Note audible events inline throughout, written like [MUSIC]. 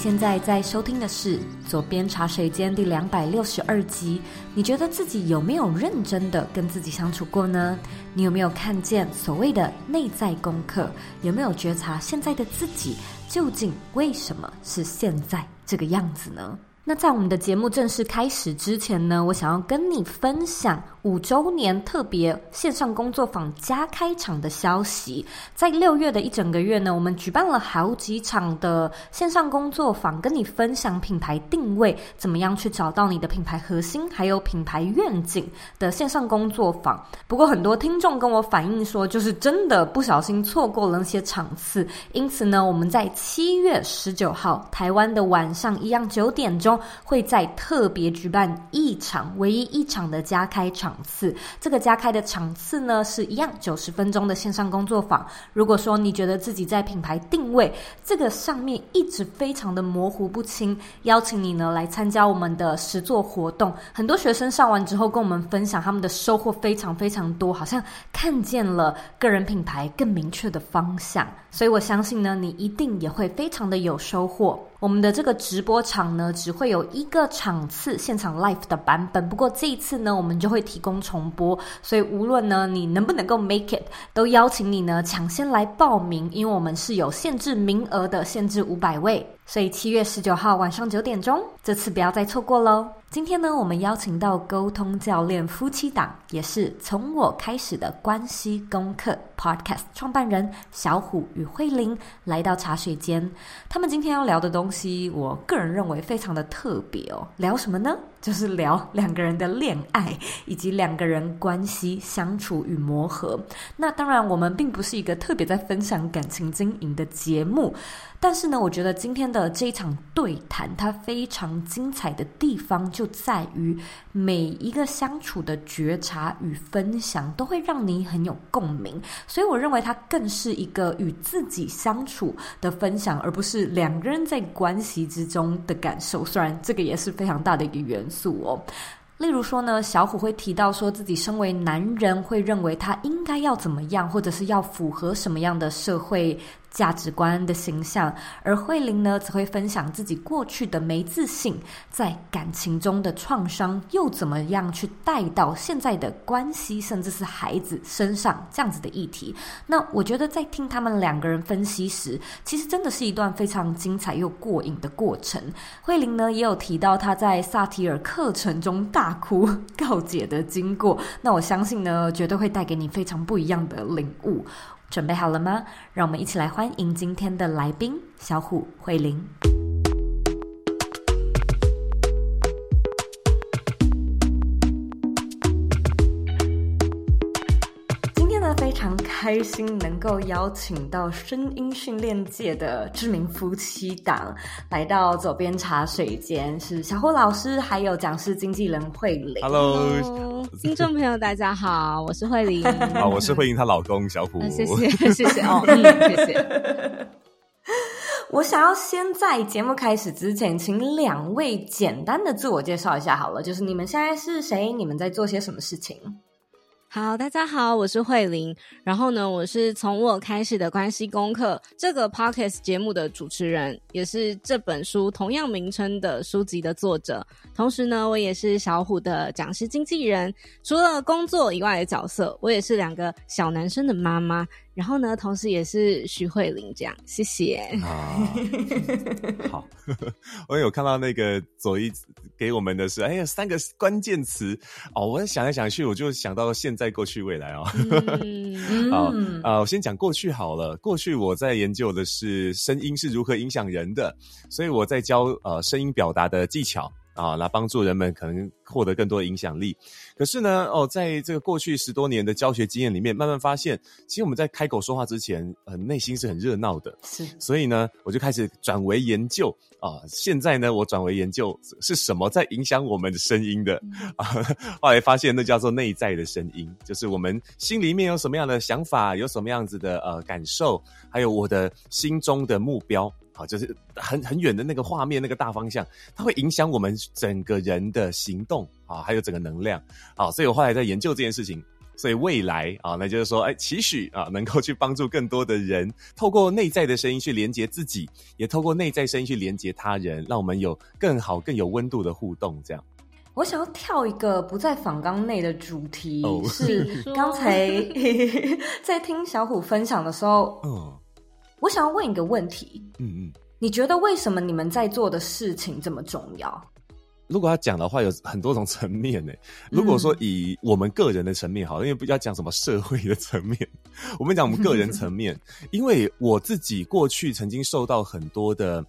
现在在收听的是《左边茶水间》第两百六十二集。你觉得自己有没有认真的跟自己相处过呢？你有没有看见所谓的内在功课？有没有觉察现在的自己究竟为什么是现在这个样子呢？那在我们的节目正式开始之前呢，我想要跟你分享五周年特别线上工作坊加开场的消息。在六月的一整个月呢，我们举办了好几场的线上工作坊，跟你分享品牌定位，怎么样去找到你的品牌核心，还有品牌愿景的线上工作坊。不过很多听众跟我反映说，就是真的不小心错过了那些场次，因此呢，我们在七月十九号台湾的晚上一样九点钟。会在特别举办一场，唯一一场的加开场次。这个加开的场次呢，是一样九十分钟的线上工作坊。如果说你觉得自己在品牌定位这个上面一直非常的模糊不清，邀请你呢来参加我们的实作活动。很多学生上完之后跟我们分享，他们的收获非常非常多，好像看见了个人品牌更明确的方向。所以我相信呢，你一定也会非常的有收获。我们的这个直播场呢，只会有一个场次现场 live 的版本。不过这一次呢，我们就会提供重播，所以无论呢你能不能够 make it，都邀请你呢抢先来报名，因为我们是有限制名额的，限制五百位。所以七月十九号晚上九点钟，这次不要再错过喽。今天呢，我们邀请到沟通教练夫妻档，也是从我开始的关系功课 Podcast 创办人小虎与慧玲来到茶水间。他们今天要聊的东西，我个人认为非常的特别哦。聊什么呢？就是聊两个人的恋爱，以及两个人关系相处与磨合。那当然，我们并不是一个特别在分享感情经营的节目。但是呢，我觉得今天的的这一场对谈，它非常精彩的地方就在于每一个相处的觉察与分享，都会让你很有共鸣。所以我认为它更是一个与自己相处的分享，而不是两个人在关系之中的感受。虽然这个也是非常大的一个元素哦。例如说呢，小虎会提到说自己身为男人，会认为他应该要怎么样，或者是要符合什么样的社会价值观的形象，而慧玲呢，则会分享自己过去的没自信，在感情中的创伤，又怎么样去带到现在的关系，甚至是孩子身上这样子的议题。那我觉得在听他们两个人分析时，其实真的是一段非常精彩又过瘾的过程。慧玲呢，也有提到她在萨提尔课程中大哭告解的经过，那我相信呢，绝对会带给你非常不一样的领悟。准备好了吗？让我们一起来欢迎今天的来宾小虎慧玲。开心能够邀请到声音训练界的知名夫妻档来到左边茶水间，是小虎老师，还有讲师经纪人慧玲。Hello，听众朋友大家好，我是慧玲。[LAUGHS] 好，我是慧玲她老公小虎。[LAUGHS] 谢谢，[LAUGHS] 谢谢哦，嗯，谢谢。我想要先在节目开始之前，请两位简单的自我介绍一下好了，就是你们现在是谁？你们在做些什么事情？好，大家好，我是慧玲。然后呢，我是从我开始的关系功课这个 podcast 节目的主持人，也是这本书同样名称的书籍的作者。同时呢，我也是小虎的讲师经纪人。除了工作以外的角色，我也是两个小男生的妈妈。然后呢，同时也是徐慧玲这样，谢谢。啊，[LAUGHS] 好，[LAUGHS] 我有看到那个左一给我们的是，哎呀，三个关键词哦，我想来想去，我就想到现在、过去、未来哦。嗯，[LAUGHS] 好啊，我先讲过去好了。过去我在研究的是声音是如何影响人的，所以我在教呃声音表达的技巧。啊，来帮助人们可能获得更多影响力。可是呢，哦，在这个过去十多年的教学经验里面，慢慢发现，其实我们在开口说话之前，呃，内心是很热闹的。是，所以呢，我就开始转为研究啊。现在呢，我转为研究是什么在影响我们的声音的 [LAUGHS] 啊。后来发现，那叫做内在的声音，就是我们心里面有什么样的想法，有什么样子的呃感受，还有我的心中的目标。好，就是很很远的那个画面，那个大方向，它会影响我们整个人的行动啊，还有整个能量。好，所以我后来在研究这件事情。所以未来啊，那就是说，哎，期许啊，能够去帮助更多的人，透过内在的声音去连接自己，也透过内在声音去连接他人，让我们有更好、更有温度的互动。这样，我想要跳一个不在访纲内的主题，哦、是刚才 [LAUGHS] 在听小虎分享的时候，嗯，我想要问一个问题，嗯嗯，你觉得为什么你们在做的事情这么重要？如果要讲的话，有很多种层面呢。如果说以我们个人的层面好，因为不要讲什么社会的层面，[LAUGHS] 我们讲我们个人层面，因为我自己过去曾经受到很多的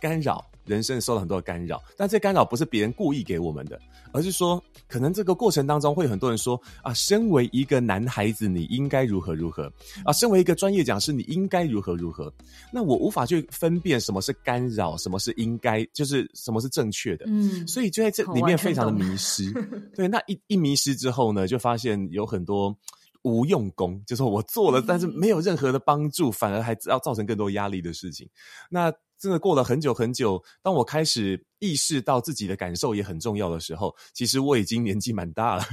干扰。人生受到很多的干扰，但这干扰不是别人故意给我们的，而是说，可能这个过程当中会有很多人说啊，身为一个男孩子，你应该如何如何啊，身为一个专业讲师，你应该如何如何。那我无法去分辨什么是干扰，什么是应该，就是什么是正确的。嗯，所以就在这里面非常的迷失。[LAUGHS] 对，那一一迷失之后呢，就发现有很多无用功，就是我做了，但是没有任何的帮助，反而还要造成更多压力的事情。那。真的过了很久很久，当我开始意识到自己的感受也很重要的时候，其实我已经年纪蛮大了，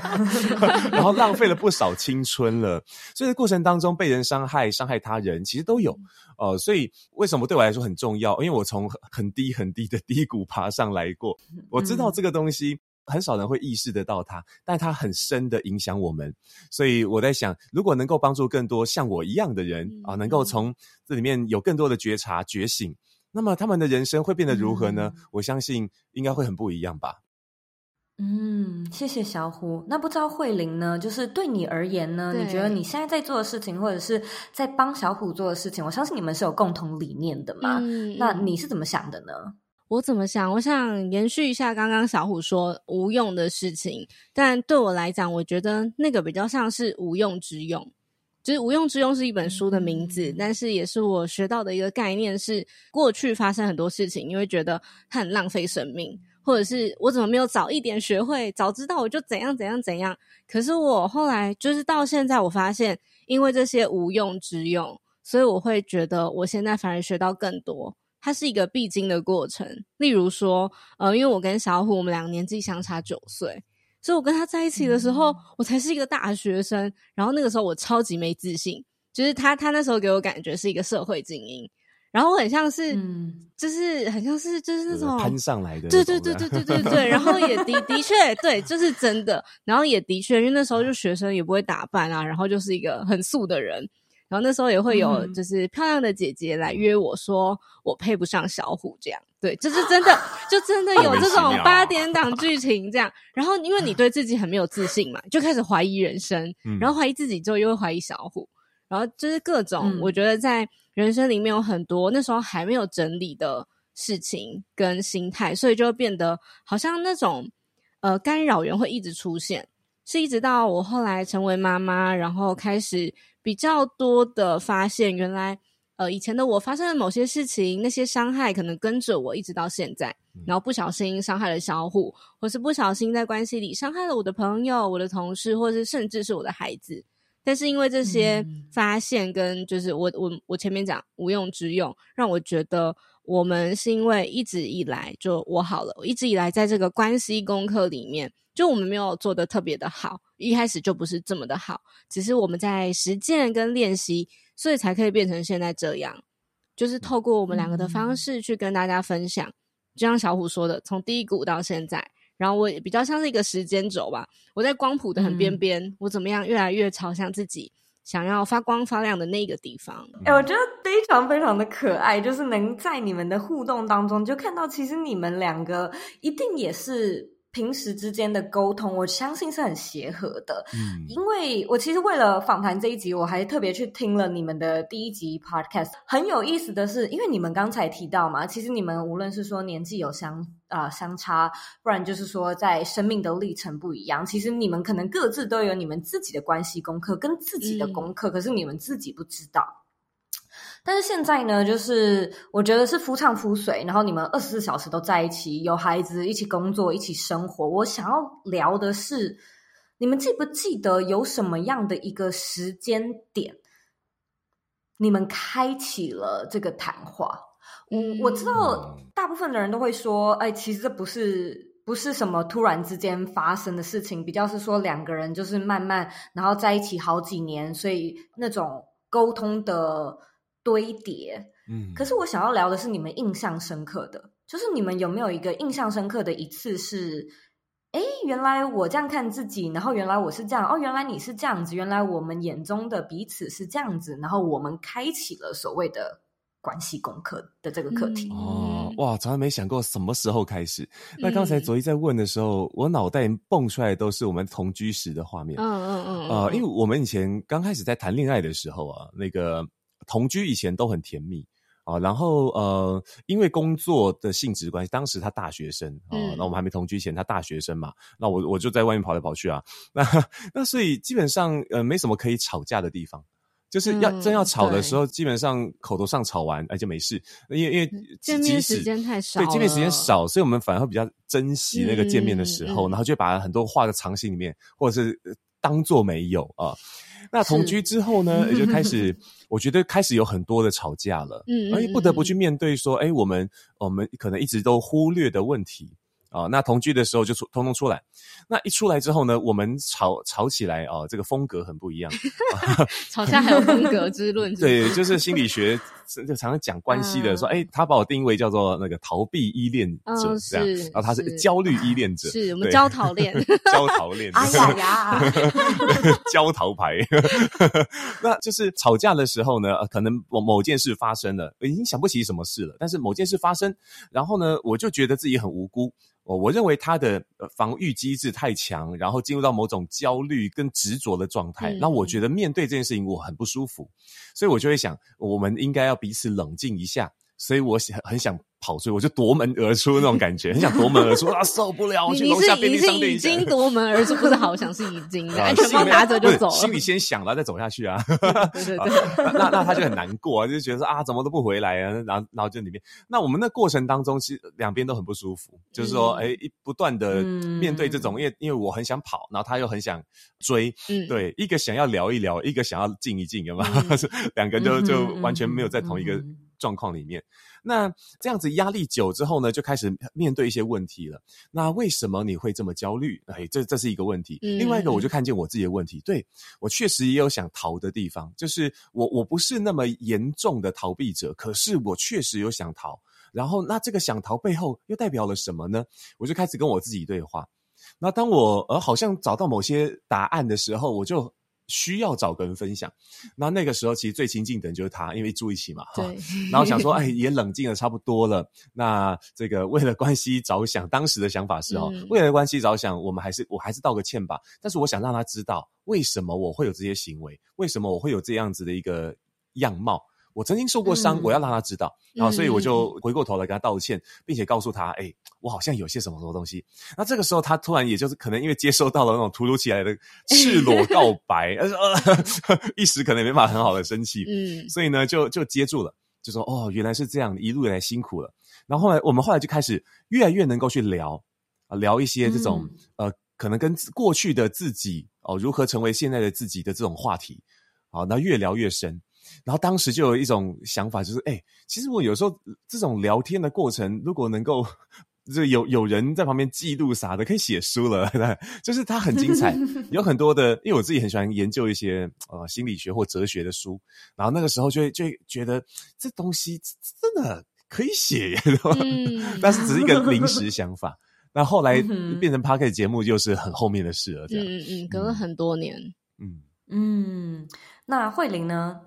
[LAUGHS] 然后浪费了不少青春了。所以过程当中被人伤害、伤害他人，其实都有。呃，所以为什么对我来说很重要？因为我从很低很低的低谷爬上来过，我知道这个东西。很少人会意识得到它，但它很深的影响我们。所以我在想，如果能够帮助更多像我一样的人、嗯、啊，能够从这里面有更多的觉察、觉醒，那么他们的人生会变得如何呢？嗯、我相信应该会很不一样吧。嗯，谢谢小虎。那不知道慧玲呢？就是对你而言呢，你觉得你现在在做的事情，或者是在帮小虎做的事情，我相信你们是有共同理念的嘛？嗯、那你是怎么想的呢？我怎么想？我想延续一下刚刚小虎说无用的事情，但对我来讲，我觉得那个比较像是无用之用。就是无用之用是一本书的名字，嗯、但是也是我学到的一个概念是：过去发生很多事情，你会觉得它很浪费生命，或者是我怎么没有早一点学会，早知道我就怎样怎样怎样。可是我后来就是到现在，我发现因为这些无用之用，所以我会觉得我现在反而学到更多。它是一个必经的过程。例如说，呃，因为我跟小虎，我们两个年纪相差九岁，所以我跟他在一起的时候，嗯、我才是一个大学生。然后那个时候我超级没自信，就是他，他那时候给我感觉是一个社会精英，然后我很像是，嗯、就是很像是，就是那种攀上来的，对对对对对对对。然后也的的确，对，就是真的。然后也的确，因为那时候就学生也不会打扮啊，然后就是一个很素的人。然后那时候也会有，就是漂亮的姐姐来约我说，我配不上小虎这样，对，就是真的，[LAUGHS] 就真的有这种八点档剧情这样。然后因为你对自己很没有自信嘛，就开始怀疑人生，然后怀疑自己之后又会怀疑小虎，然后就是各种，我觉得在人生里面有很多那时候还没有整理的事情跟心态，所以就会变得好像那种呃干扰源会一直出现，是一直到我后来成为妈妈，然后开始。比较多的发现，原来呃以前的我发生了某些事情，那些伤害可能跟着我一直到现在，然后不小心伤害了小虎，或是不小心在关系里伤害了我的朋友、我的同事，或是甚至是我的孩子。但是因为这些发现跟就是我我我前面讲无用之用，让我觉得我们是因为一直以来就我好了，我一直以来在这个关系功课里面。就我们没有做的特别的好，一开始就不是这么的好，只是我们在实践跟练习，所以才可以变成现在这样。就是透过我们两个的方式去跟大家分享，嗯、就像小虎说的，从低谷到现在，然后我也比较像是一个时间轴吧。我在光谱的很边边，嗯、我怎么样越来越朝向自己想要发光发亮的那个地方。哎、欸，我觉得非常非常的可爱，就是能在你们的互动当中就看到，其实你们两个一定也是。平时之间的沟通，我相信是很协和的。嗯，因为我其实为了访谈这一集，我还特别去听了你们的第一集 podcast。很有意思的是，因为你们刚才提到嘛，其实你们无论是说年纪有相啊、呃、相差，不然就是说在生命的历程不一样，其实你们可能各自都有你们自己的关系功课跟自己的功课，嗯、可是你们自己不知道。但是现在呢，就是我觉得是夫唱妇随，然后你们二十四小时都在一起，有孩子，一起工作，一起生活。我想要聊的是，你们记不记得有什么样的一个时间点，你们开启了这个谈话。嗯，我知道大部分的人都会说，哎，其实这不是不是什么突然之间发生的事情，比较是说两个人就是慢慢然后在一起好几年，所以那种沟通的堆叠。嗯，可是我想要聊的是你们印象深刻的，就是你们有没有一个印象深刻的一次是？哎，原来我这样看自己，然后原来我是这样，哦，原来你是这样子，原来我们眼中的彼此是这样子，然后我们开启了所谓的关系功课的这个课题。哦，哇，从来没想过什么时候开始。那刚才左一在问的时候，嗯、我脑袋蹦出来的都是我们同居时的画面。嗯嗯嗯。呃，因为我们以前刚开始在谈恋爱的时候啊，那个同居以前都很甜蜜。啊，然后呃，因为工作的性质关系，当时他大学生啊，那、嗯、我们还没同居前，他大学生嘛，那我我就在外面跑来跑去啊，那那所以基本上呃没什么可以吵架的地方，就是要、嗯、真要吵的时候，基本上口头上吵完哎就没事，因为因为见面时间太少，对，见面时间少，所以我们反而会比较珍惜那个见面的时候，嗯、然后就把很多话都藏心里面，或者是当做没有啊。那同居之后呢，[LAUGHS] 也就开始，我觉得开始有很多的吵架了，嗯，而且不得不去面对说，哎，我们我们可能一直都忽略的问题。啊、哦，那同居的时候就出通通出来，那一出来之后呢，我们吵吵起来哦，这个风格很不一样 [LAUGHS] [LAUGHS] 吵架还有风格之论是是？对，就是心理学就常常讲关系的，说，哎、嗯，他把我定位叫做那个逃避依恋者，嗯、这样，然后他是焦虑依恋者，是我们焦逃恋，[LAUGHS] 焦逃恋，哎呀呀，焦逃牌，那就是吵架的时候呢，可能某某件事发生了，已经想不起什么事了，但是某件事发生，然后呢，我就觉得自己很无辜。我我认为他的防御机制太强，然后进入到某种焦虑跟执着的状态。那、嗯、我觉得面对这件事情我很不舒服，所以我就会想，我们应该要彼此冷静一下。所以我想很想。跑出去，我就夺门而出那种感觉，[LAUGHS] 很想夺门而出啊，受不了！我去楼下便利商店。你是已经夺门而出，不是好想是已经安，全帽拿着就走了。心里先想了，再走下去啊。[LAUGHS] 对对对。那那他就很难过啊，就觉得说啊，怎么都不回来啊，然后然后就里面。那我们那过程当中，其实两边都很不舒服，就是说，哎，不断的面对这种，因为因为我很想跑，然后他又很想追，对，一个想要聊一聊，一个想要静一静，有没有？[LAUGHS] 两个就就完全没有在同一个状况里面。那这样子压力久之后呢，就开始面对一些问题了。那为什么你会这么焦虑？哎，这这是一个问题。另外一个，我就看见我自己的问题。对，我确实也有想逃的地方，就是我我不是那么严重的逃避者，可是我确实有想逃。然后，那这个想逃背后又代表了什么呢？我就开始跟我自己对话。那当我呃好像找到某些答案的时候，我就。需要找个人分享，那那个时候其实最亲近的人就是他，因为住一起嘛，哈。然后想说，哎，也冷静的差不多了。那这个为了关系着想，当时的想法是哦，为了关系着想，我们还是我还是道个歉吧。但是我想让他知道，为什么我会有这些行为，为什么我会有这样子的一个样貌。我曾经受过伤，嗯、我要让他知道，然后所以我就回过头来跟他道歉，嗯、并且告诉他，哎，我好像有些什么什么东西。那这个时候他突然也就是可能因为接收到了那种突如其来的赤裸告白，呃，[LAUGHS] 一时可能没办法很好的生气，嗯，所以呢就就接住了，就说哦，原来是这样，一路以来辛苦了。然后后来我们后来就开始越来越能够去聊啊，聊一些这种、嗯、呃，可能跟过去的自己哦，如何成为现在的自己的这种话题，好，那越聊越深。然后当时就有一种想法，就是哎，其实我有时候这种聊天的过程，如果能够就有有人在旁边记录啥的，可以写书了。[LAUGHS] 对，就是它很精彩，[LAUGHS] 有很多的，因为我自己很喜欢研究一些呃心理学或哲学的书，然后那个时候就会就会觉得这东西真的可以写，[LAUGHS] 嗯、但是只是一个临时想法。那后来变成 Podcast 节目，就是很后面的事了。这样，嗯嗯，隔了很多年。嗯嗯，那慧玲呢？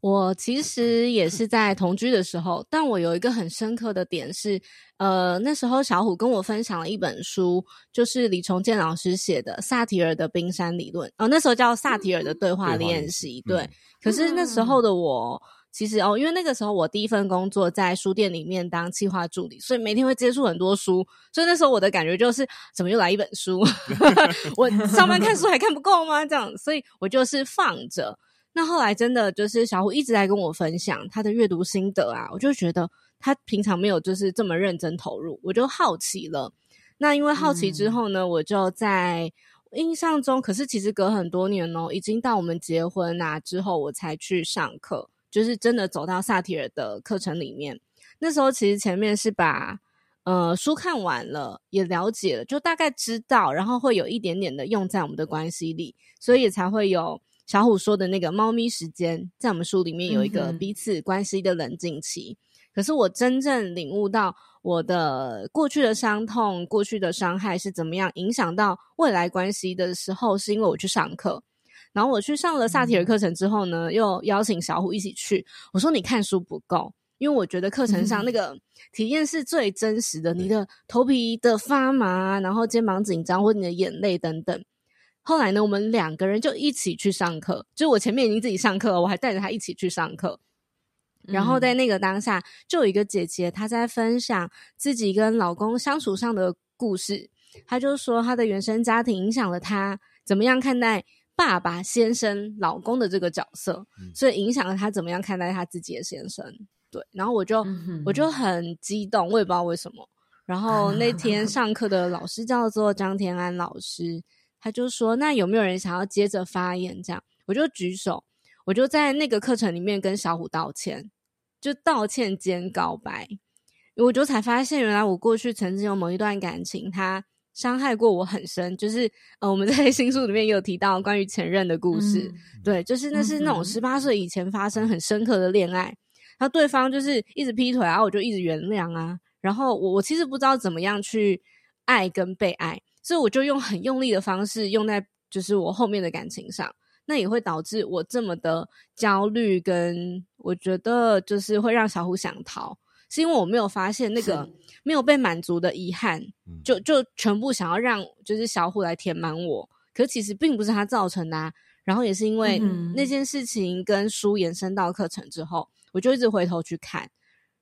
我其实也是在同居的时候，但我有一个很深刻的点是，呃，那时候小虎跟我分享了一本书，就是李崇建老师写的《萨提尔的冰山理论》，哦，那时候叫《萨提尔的对话练习》。对，嗯、可是那时候的我，其实哦，因为那个时候我第一份工作在书店里面当企划助理，所以每天会接触很多书，所以那时候我的感觉就是，怎么又来一本书？[LAUGHS] 我上班看书还看不够吗？这样，所以我就是放着。那后来真的就是小虎一直在跟我分享他的阅读心得啊，我就觉得他平常没有就是这么认真投入，我就好奇了。那因为好奇之后呢，嗯、我就在印象中，可是其实隔很多年哦，已经到我们结婚啊之后，我才去上课。就是真的走到萨提尔的课程里面。那时候其实前面是把呃书看完了，也了解了，就大概知道，然后会有一点点的用在我们的关系里，所以才会有小虎说的那个猫咪时间，在我们书里面有一个彼此关系的冷静期。嗯、可是我真正领悟到我的过去的伤痛、过去的伤害是怎么样影响到未来关系的时候，是因为我去上课。然后我去上了萨提尔课程之后呢，又邀请小虎一起去。我说：“你看书不够，因为我觉得课程上那 [LAUGHS] 个体验是最真实的，你的头皮的发麻，然后肩膀紧张，或者你的眼泪等等。”后来呢，我们两个人就一起去上课。就我前面已经自己上课了，我还带着他一起去上课。然后在那个当下，就有一个姐姐她在分享自己跟老公相处上的故事。她就说她的原生家庭影响了她怎么样看待。爸爸、先生、老公的这个角色，所以影响了她怎么样看待她自己的先生。对，然后我就、嗯、我就很激动，我也不知道为什么。然后 [LAUGHS] 那天上课的老师叫做张天安老师，他就说：“那有没有人想要接着发言？”这样，我就举手，我就在那个课程里面跟小虎道歉，就道歉兼告白。我就才发现，原来我过去曾经有某一段感情，他。伤害过我很深，就是呃，我们在新书里面也有提到关于前任的故事，嗯、对，就是那是那种十八岁以前发生很深刻的恋爱，然后对方就是一直劈腿然后，我就一直原谅啊，然后我我其实不知道怎么样去爱跟被爱，所以我就用很用力的方式用在就是我后面的感情上，那也会导致我这么的焦虑，跟我觉得就是会让小虎想逃。是因为我没有发现那个没有被满足的遗憾，就就全部想要让就是小虎来填满我，可其实并不是他造成的啊。然后也是因为那件事情跟书延伸到课程之后，我就一直回头去看，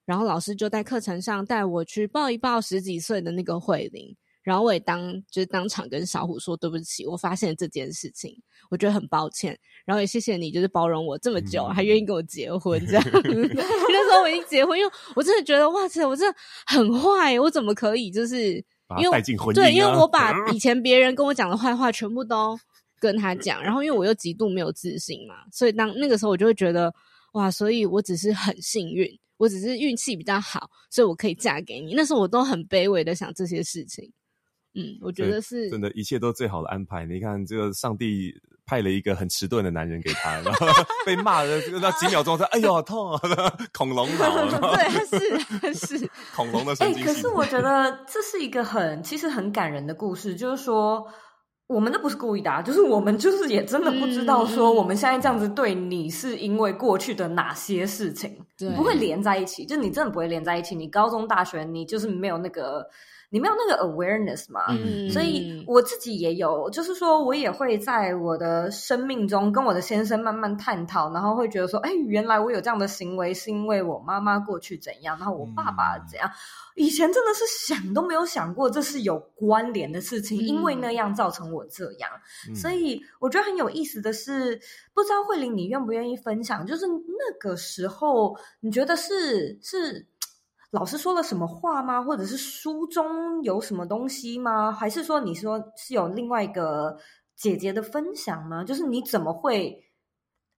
然后老师就在课程上带我去抱一抱十几岁的那个慧玲。然后我也当就是当场跟小虎说对不起，我发现了这件事情，我觉得很抱歉。然后也谢谢你，就是包容我这么久，嗯、还愿意跟我结婚这样。[LAUGHS] 那时候我已经结婚，因为我真的觉得哇塞，我真的很坏，我怎么可以就是因为带进婚姻、啊、对，因为我把 [LAUGHS] 以前别人跟我讲的坏话全部都跟他讲，然后因为我又极度没有自信嘛，所以当那个时候我就会觉得哇，所以我只是很幸运，我只是运气比较好，所以我可以嫁给你。那时候我都很卑微的想这些事情。嗯，我觉得是真的，一切都最好的安排。你看，这个上帝派了一个很迟钝的男人给他，然后 [LAUGHS] 被骂了，那几秒钟说：“哎呦，好痛啊！” [LAUGHS] 恐龙脑，[LAUGHS] 对，他是是恐龙的神经。哎、欸，可是我觉得这是一个很其实很感人的故事，就是说我们都不是故意的，啊，就是我们就是也真的不知道说我们现在这样子对你是因为过去的哪些事情，对不会连在一起，就你真的不会连在一起。你高中、大学，你就是没有那个。你没有那个 awareness 嘛？嗯，所以我自己也有，就是说我也会在我的生命中跟我的先生慢慢探讨，然后会觉得说，哎，原来我有这样的行为是因为我妈妈过去怎样，然后我爸爸怎样，以前真的是想都没有想过这是有关联的事情，因为那样造成我这样，所以我觉得很有意思的是，不知道慧玲你愿不愿意分享，就是那个时候你觉得是是。老师说了什么话吗？或者是书中有什么东西吗？还是说你说是有另外一个姐姐的分享吗？就是你怎么会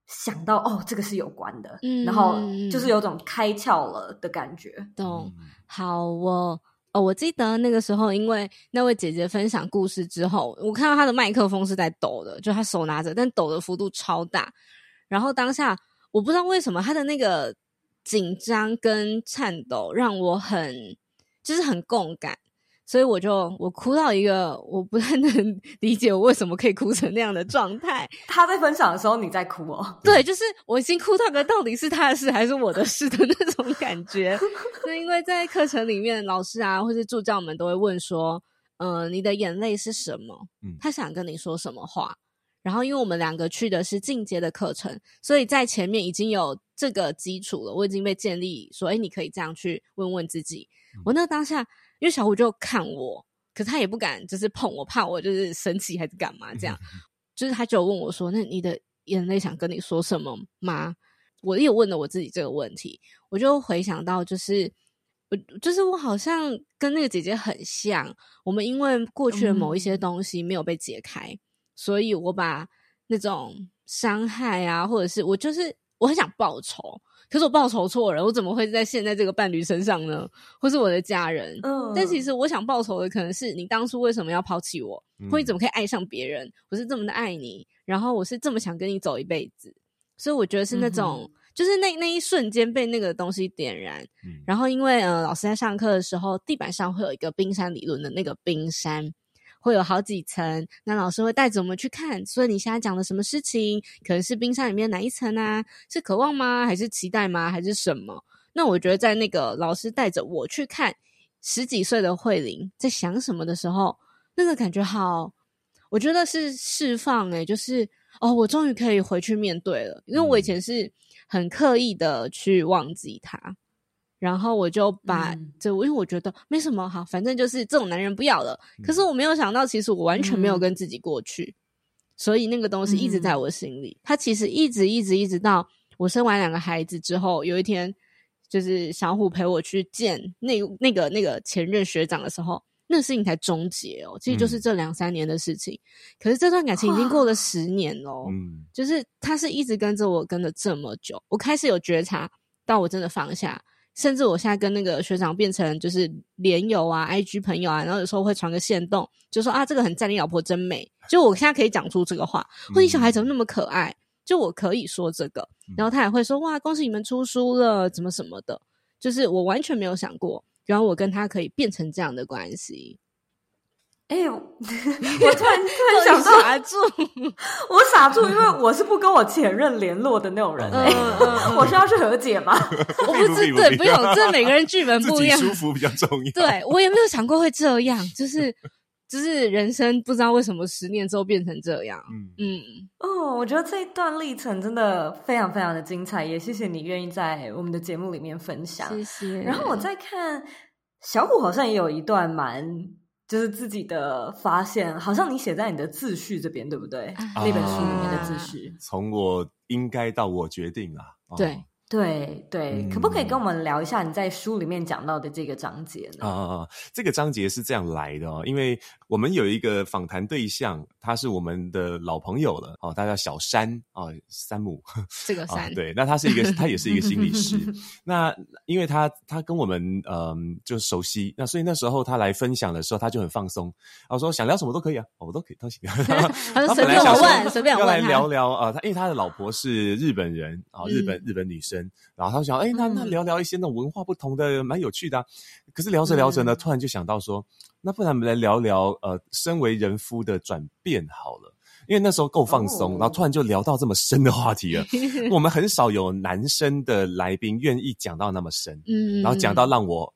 想到哦，这个是有关的，嗯，然后就是有种开窍了的感觉。懂？好，我哦，我记得那个时候，因为那位姐姐分享故事之后，我看到她的麦克风是在抖的，就她手拿着，但抖的幅度超大。然后当下我不知道为什么她的那个。紧张跟颤抖让我很，就是很共感，所以我就我哭到一个我不太能 [LAUGHS] 理解我为什么可以哭成那样的状态。[LAUGHS] 他在分享的时候你在哭哦？[LAUGHS] 对，就是我已经哭到个到底是他的事还是我的事的那种感觉。那因为在课程里面，老师啊或是助教们都会问说，嗯、呃，你的眼泪是什么？嗯，他想跟你说什么话？然后，因为我们两个去的是进阶的课程，所以在前面已经有这个基础了。我已经被建立说，哎，你可以这样去问问自己。嗯、我那当下，因为小虎就看我，可是他也不敢就是碰我，怕我就是生气还是干嘛这样。嗯、就是他就问我说：“那你的眼泪想跟你说什么吗？”我也问了我自己这个问题，我就回想到，就是我就是我好像跟那个姐姐很像，我们因为过去的某一些东西没有被解开。嗯所以我把那种伤害啊，或者是我就是我很想报仇，可是我报仇错了，我怎么会在现在这个伴侣身上呢？或是我的家人？嗯，但其实我想报仇的可能是你当初为什么要抛弃我，嗯、或你怎么可以爱上别人？我是这么的爱你，然后我是这么想跟你走一辈子，所以我觉得是那种，嗯、就是那那一瞬间被那个东西点燃。嗯、然后因为呃，老师在上课的时候，地板上会有一个冰山理论的那个冰山。会有好几层，那老师会带着我们去看。所以你现在讲的什么事情，可能是冰山里面哪一层啊？是渴望吗？还是期待吗？还是什么？那我觉得在那个老师带着我去看十几岁的慧玲在想什么的时候，那个感觉好，我觉得是释放诶、欸，就是哦，我终于可以回去面对了，因为我以前是很刻意的去忘记他。然后我就把这，因为我觉得没什么好，反正就是这种男人不要了。可是我没有想到，其实我完全没有跟自己过去，所以那个东西一直在我心里。他其实一直一直一直到我生完两个孩子之后，有一天就是小虎陪我去见那那个那个前任学长的时候，那个事情才终结哦。其实就是这两三年的事情。可是这段感情已经过了十年哦，就是他是一直跟着我跟了这么久，我开始有觉察到我真的放下。甚至我现在跟那个学长变成就是连友啊，IG 朋友啊，然后有时候会传个线动，就说啊，这个很赞，你老婆真美。就我现在可以讲出这个话，或你小孩怎么那么可爱？就我可以说这个，然后他也会说哇，恭喜你们出书了，怎么什么的。就是我完全没有想过，然后我跟他可以变成这样的关系。哎呦，[LAUGHS] 我突然 [LAUGHS] 突然想到傻住，[LAUGHS] 我傻住，因为我是不跟我前任联络的那种人，哎，我是要去和解吗？我不是，对，不用，这每个人剧本不一样，舒服比较重要。对，我也没有想过会这样，就是就是人生不知道为什么十年之后变成这样。嗯嗯，哦，我觉得这一段历程真的非常非常的精彩，也谢谢你愿意在我们的节目里面分享，谢谢。然后我再看小虎好像也有一段蛮。就是自己的发现，好像你写在你的自序这边，对不对？啊、那本书里面的自序，从我应该到我决定啊，哦、对。对对，可不可以跟我们聊一下你在书里面讲到的这个章节呢？啊啊啊！这个章节是这样来的哦，因为我们有一个访谈对象，他是我们的老朋友了哦，他叫小山哦，山姆。[LAUGHS] 这个山、哦、对，那他是一个，他也是一个心理师。[LAUGHS] 那因为他他跟我们嗯、呃、就熟悉，那所以那时候他来分享的时候，他就很放松。我说想聊什么都可以啊，哦、我都可以，都行。[LAUGHS] 他说随便我问，随便我问。要来聊聊啊，他因为他的老婆是日本人啊、哦，日本、嗯、日本女生。然后他想，哎，那那聊聊一些那种文化不同的，蛮有趣的啊。可是聊着聊着呢，突然就想到说，那不然我们来聊聊，呃，身为人夫的转变好了。因为那时候够放松，然后突然就聊到这么深的话题了。[LAUGHS] 我们很少有男生的来宾愿意讲到那么深，嗯，然后讲到让我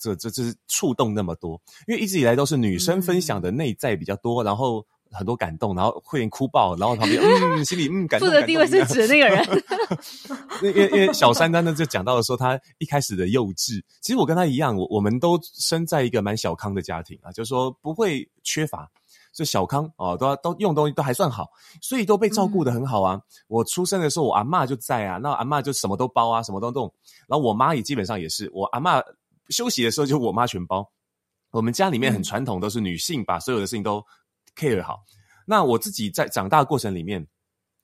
这这这是触动那么多。因为一直以来都是女生分享的内在比较多，然后。很多感动，然后会哭爆，然后旁边 [LAUGHS] 嗯，心里嗯感动。负责地位是指的那个人。[LAUGHS] 因为因为小三单呢，就讲到了说他一开始的幼稚。其实我跟他一样，我我们都生在一个蛮小康的家庭啊，就是说不会缺乏，就小康哦，都都用东西都还算好，所以都被照顾得很好啊。嗯、我出生的时候，我阿嬷就在啊，那阿嬷就什么都包啊，什么都弄。然后我妈也基本上也是，我阿嬷休息的时候就我妈全包。我们家里面很传统，都是女性把所有的事情都。Care 好，那我自己在长大过程里面，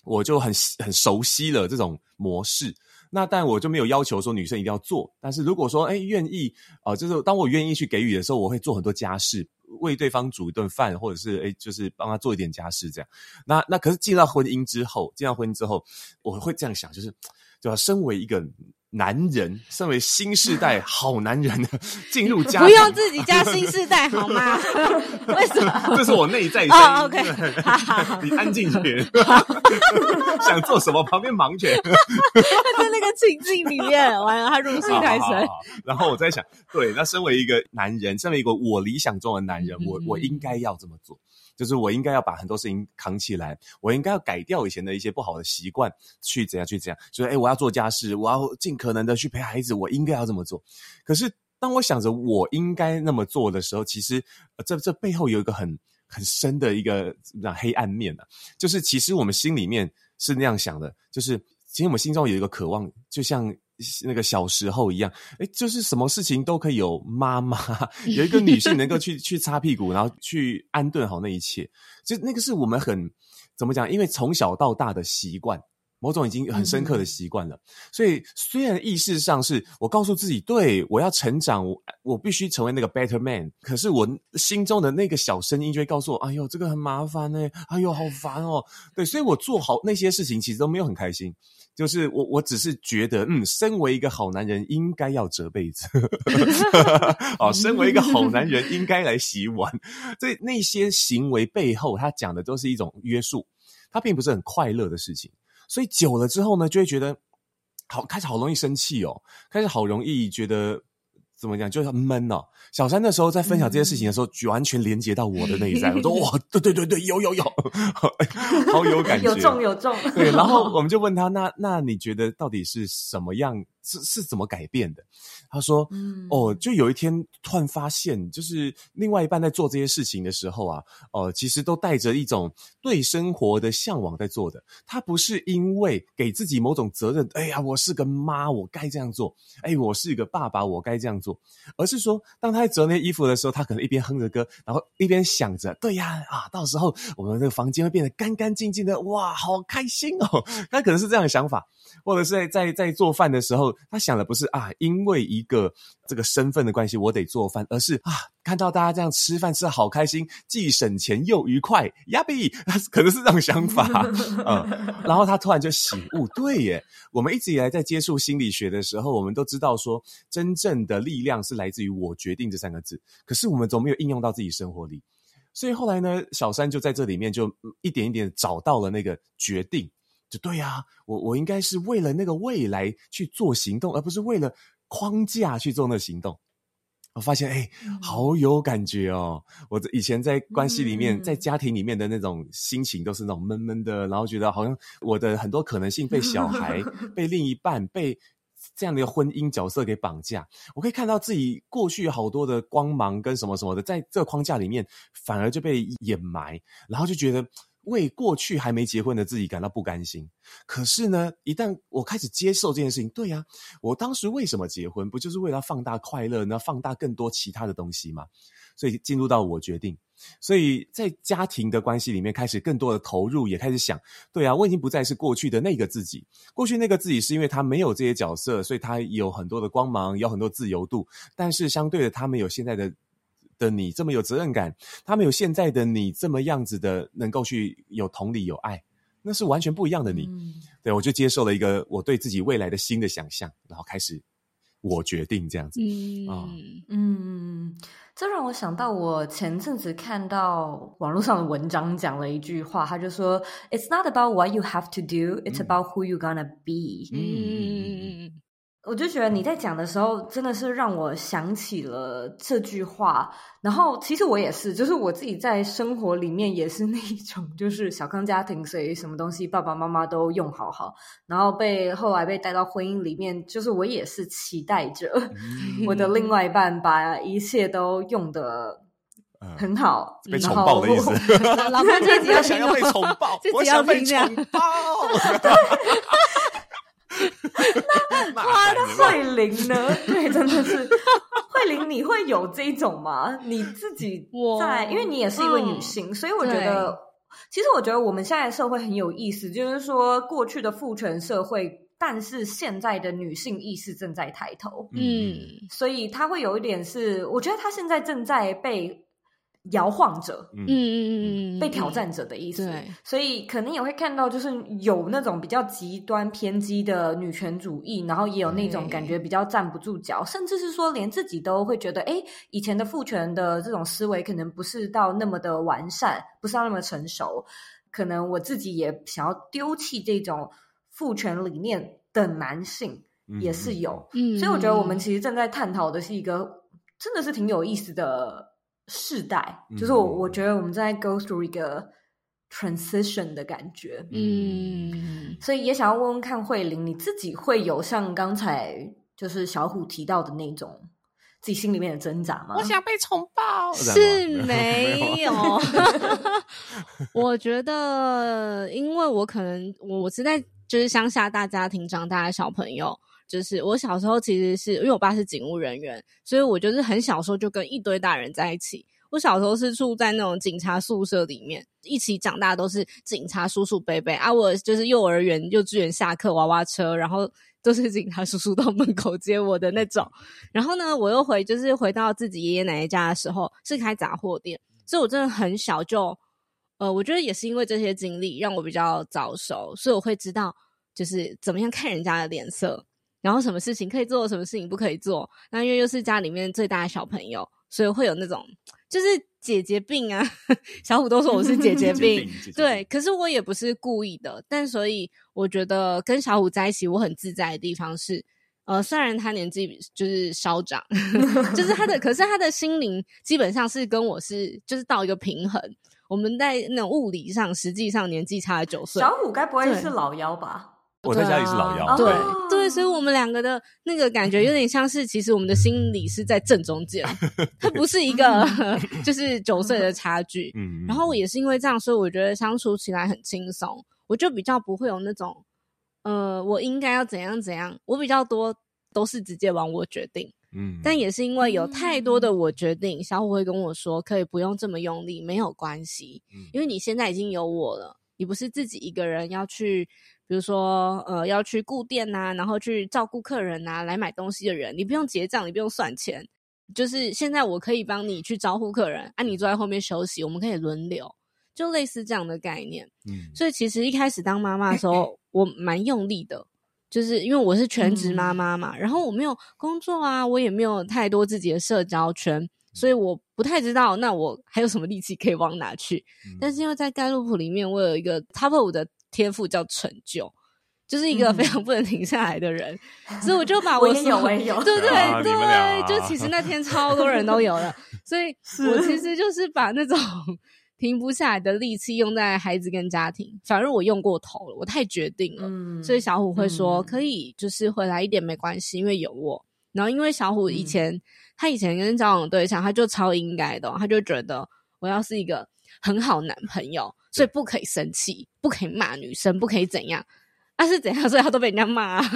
我就很很熟悉了这种模式。那但我就没有要求说女生一定要做，但是如果说哎愿意、呃，就是当我愿意去给予的时候，我会做很多家事，为对方煮一顿饭，或者是哎就是帮他做一点家事这样。那那可是进到婚姻之后，进到婚姻之后，我会这样想，就是就要身为一个。男人，身为新世代 [LAUGHS] 好男人的 [LAUGHS] 进入家，不用自己加新世代好吗？[LAUGHS] 为什么？这是我内在声音。Oh, OK，你安静点。想做什么？旁边忙去。他在那个情境里面，完了他入戏太深。然后我在想，对，那身为一个男人，身为一个我理想中的男人，我我应该要这么做。就是我应该要把很多事情扛起来，我应该要改掉以前的一些不好的习惯，去怎样去怎样。所以，哎，我要做家事，我要尽可能的去陪孩子，我应该要这么做。可是，当我想着我应该那么做的时候，其实这这背后有一个很很深的一个黑暗面啊，就是其实我们心里面是那样想的，就是其实我们心中有一个渴望，就像。那个小时候一样，哎，就是什么事情都可以有妈妈，[LAUGHS] 有一个女性能够去去擦屁股，然后去安顿好那一切。就那个是我们很怎么讲？因为从小到大的习惯，某种已经很深刻的习惯了。嗯、所以虽然意识上是我告诉自己，对，我要成长，我我必须成为那个 better man，可是我心中的那个小声音就会告诉我，哎呦，这个很麻烦呢，哎呦，好烦哦。对，所以我做好那些事情，其实都没有很开心。就是我，我只是觉得，嗯，身为一个好男人，应该要折被子。[LAUGHS] 哦，身为一个好男人，应该来洗碗。所以那些行为背后，他讲的都是一种约束，他并不是很快乐的事情。所以久了之后呢，就会觉得好，开始好容易生气哦，开始好容易觉得。怎么讲？就是很闷哦。小三那时候在分享这些事情的时候，嗯、完全连接到我的内 [LAUGHS] 在。我说哇，对对对对，有有有，好有感觉，有中有中。对，然后 [LAUGHS] 我们就问他，那那你觉得到底是什么样？是是怎么改变的？他说：“嗯，哦，就有一天突然发现，就是另外一半在做这些事情的时候啊，哦、呃，其实都带着一种对生活的向往在做的。他不是因为给自己某种责任，哎呀，我是个妈，我该这样做；哎，我是一个爸爸，我该这样做。而是说，当他在折那些衣服的时候，他可能一边哼着歌，然后一边想着，对呀，啊，到时候我们这个房间会变得干干净净的，哇，好开心哦。他可能是这样的想法，或者是在在在做饭的时候。”他想的不是啊，因为一个这个身份的关系，我得做饭，而是啊，看到大家这样吃饭吃的好开心，既省钱又愉快，呀比，[LAUGHS] 他可能是这种想法，嗯，然后他突然就醒悟，对耶，我们一直以来在接触心理学的时候，我们都知道说，真正的力量是来自于“我决定”这三个字，可是我们总没有应用到自己生活里，所以后来呢，小三就在这里面就一点一点找到了那个决定。就对呀、啊，我我应该是为了那个未来去做行动，而不是为了框架去做那个行动。我发现，哎，好有感觉哦！我以前在关系里面，在家庭里面的那种心情，都是那种闷闷的，然后觉得好像我的很多可能性被小孩、[LAUGHS] 被另一半、被这样的一个婚姻角色给绑架。我可以看到自己过去好多的光芒跟什么什么的，在这个框架里面，反而就被掩埋，然后就觉得。为过去还没结婚的自己感到不甘心，可是呢，一旦我开始接受这件事情，对呀，我当时为什么结婚？不就是为了放大快乐，呢？放大更多其他的东西吗？所以进入到我决定，所以在家庭的关系里面开始更多的投入，也开始想，对啊，我已经不再是过去的那个自己。过去那个自己是因为他没有这些角色，所以他有很多的光芒，有很多自由度，但是相对的，他没有现在的。的你这么有责任感，他没有现在的你这么样子的能够去有同理有爱，那是完全不一样的你。嗯、对，我就接受了一个我对自己未来的新的想象，然后开始我决定这样子。嗯、哦、嗯，这让我想到我前阵子看到网络上的文章讲了一句话，他就说：“It's not about what you have to do, it's about who you're gonna be。”嗯。嗯我就觉得你在讲的时候，真的是让我想起了这句话。然后，其实我也是，就是我自己在生活里面也是那一种，就是小康家庭，所以什么东西爸爸妈妈都用好好。然后被后来被带到婚姻里面，就是我也是期待着 [LAUGHS] 我的另外一半把一切都用的很好。被宠爆的意思，[LAUGHS] 老公自己 [LAUGHS] 要想要被宠爆，我想被宠爆。[LAUGHS] 那慧玲呢？对，真的是慧玲，你会有这种吗？你自己在，因为你也是一位女性，嗯、所以我觉得，其实我觉得我们现在的社会很有意思，就是说过去的父权社会，但是现在的女性意识正在抬头，嗯，所以她会有一点是，我觉得她现在正在被。摇晃者，嗯嗯嗯嗯，被挑战者的意思。对，所以可能也会看到，就是有那种比较极端偏激的女权主义，然后也有那种感觉比较站不住脚，甚至是说连自己都会觉得，哎，以前的父权的这种思维可能不是到那么的完善，不是到那么成熟，可能我自己也想要丢弃这种父权理念的男性也是有。嗯，所以我觉得我们其实正在探讨的是一个真的是挺有意思的。世代，就是我，我觉得我们在 go through 一个 transition 的感觉，嗯，所以也想要问问看慧玲，你自己会有像刚才就是小虎提到的那种自己心里面的挣扎吗？我想被宠爆，是 [LAUGHS] 没有。[LAUGHS] 我觉得，因为我可能我我是在就是乡下大家庭长大的小朋友。就是我小时候其实是因为我爸是警务人员，所以我就是很小时候就跟一堆大人在一起。我小时候是住在那种警察宿舍里面，一起长大都是警察叔叔伯伯啊。我就是幼儿园、幼稚园下课娃娃车，然后都是警察叔叔到门口接我的那种。然后呢，我又回就是回到自己爷爷奶奶家的时候，是开杂货店，所以我真的很小就，呃，我觉得也是因为这些经历让我比较早熟，所以我会知道就是怎么样看人家的脸色。然后什么事情可以做，什么事情不可以做？那因为又是家里面最大的小朋友，所以会有那种就是姐姐病啊。[LAUGHS] 小虎都说我是姐姐病，姐姐病姐姐病对。可是我也不是故意的。但所以我觉得跟小虎在一起，我很自在的地方是，呃，虽然他年纪就是稍长，[LAUGHS] 就是他的，可是他的心灵基本上是跟我是就是到一个平衡。我们在那种物理上，实际上年纪差了九岁。小虎该不会是老妖吧？我在家里是老幺，对、啊、对，对，所以我们两个的那个感觉有点像是，其实我们的心理是在正中间，它不是一个 [LAUGHS] 就是九岁的差距。嗯，然后也是因为这样，所以我觉得相处起来很轻松，我就比较不会有那种，呃，我应该要怎样怎样，我比较多都是直接往我决定。嗯，但也是因为有太多的我决定，小虎会跟我说，可以不用这么用力，没有关系，因为你现在已经有我了，你不是自己一个人要去。比如说，呃，要去顾店呐、啊，然后去照顾客人呐、啊，来买东西的人，你不用结账，你不用算钱，就是现在我可以帮你去招呼客人，啊，你坐在后面休息，我们可以轮流，就类似这样的概念。嗯，所以其实一开始当妈妈的时候，我蛮用力的，就是因为我是全职妈妈嘛，然后我没有工作啊，我也没有太多自己的社交圈，所以我不太知道那我还有什么力气可以往哪去。但是因为在盖洛普里面，我有一个 Top 五的。天赋叫成就，就是一个非常不能停下来的人，嗯、所以我就把我，我也有，我也有，对对对，啊、就其实那天超多人都有了，[LAUGHS] 所以我其实就是把那种 [LAUGHS] 停不下来的力气用在孩子跟家庭，反而我用过头了，我太决定了，嗯、所以小虎会说、嗯、可以，就是回来一点没关系，因为有我。然后因为小虎以前、嗯、他以前跟交往对象，他就超应该的，他就觉得我要是一个很好男朋友。所以不可以生气，不可以骂女生，不可以怎样，他、啊、是怎样？所以他都被人家骂、啊。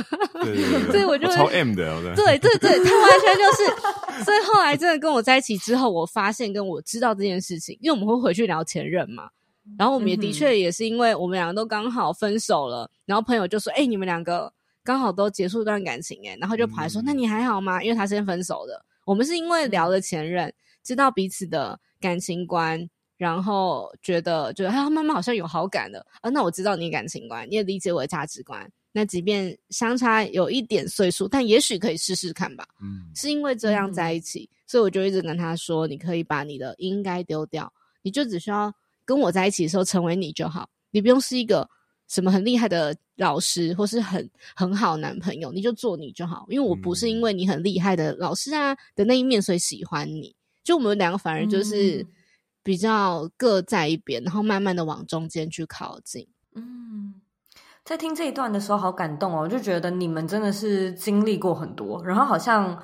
对对对 [LAUGHS] 对，所以我就我超 M 的，对对对，他完全就是。[LAUGHS] 所以后来真的跟我在一起之后，我发现跟我知道这件事情，因为我们会回去聊前任嘛。然后我们也的确也是因为我们两个都刚好分手了，然后朋友就说：“哎、欸，你们两个刚好都结束一段感情，哎。”然后就跑来说：“嗯、那你还好吗？”因为他先分手的。我们是因为聊了前任，知道彼此的感情观。然后觉得，觉得他慢慢好像有好感了啊。那我知道你感情观，你也理解我的价值观。那即便相差有一点岁数，但也许可以试试看吧。嗯，是因为这样在一起，嗯、所以我就一直跟他说，你可以把你的应该丢掉，你就只需要跟我在一起的时候成为你就好。你不用是一个什么很厉害的老师，或是很很好男朋友，你就做你就好。因为我不是因为你很厉害的老师啊的那一面，所以喜欢你。就我们两个反而就是。嗯比较各在一边，然后慢慢的往中间去靠近。嗯，在听这一段的时候，好感动哦！我就觉得你们真的是经历过很多，然后好像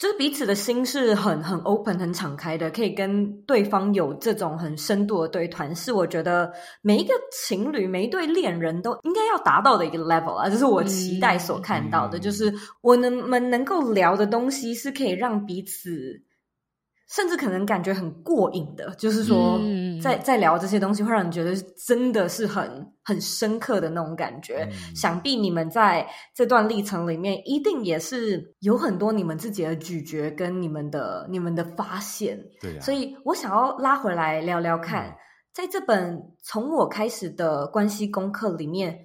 就是彼此的心是很很 open、很敞开的，可以跟对方有这种很深度的对谈，是我觉得每一个情侣、每一对恋人都应该要达到的一个 level 啊！这是我期待所看到的，嗯、就是我能们能够聊的东西，是可以让彼此。甚至可能感觉很过瘾的，就是说在，在、聊这些东西，会让你觉得真的是很很深刻的那种感觉。嗯、想必你们在这段历程里面，一定也是有很多你们自己的咀嚼跟你们的你们的发现。对啊，所以我想要拉回来聊聊看，嗯、在这本从我开始的关系功课里面，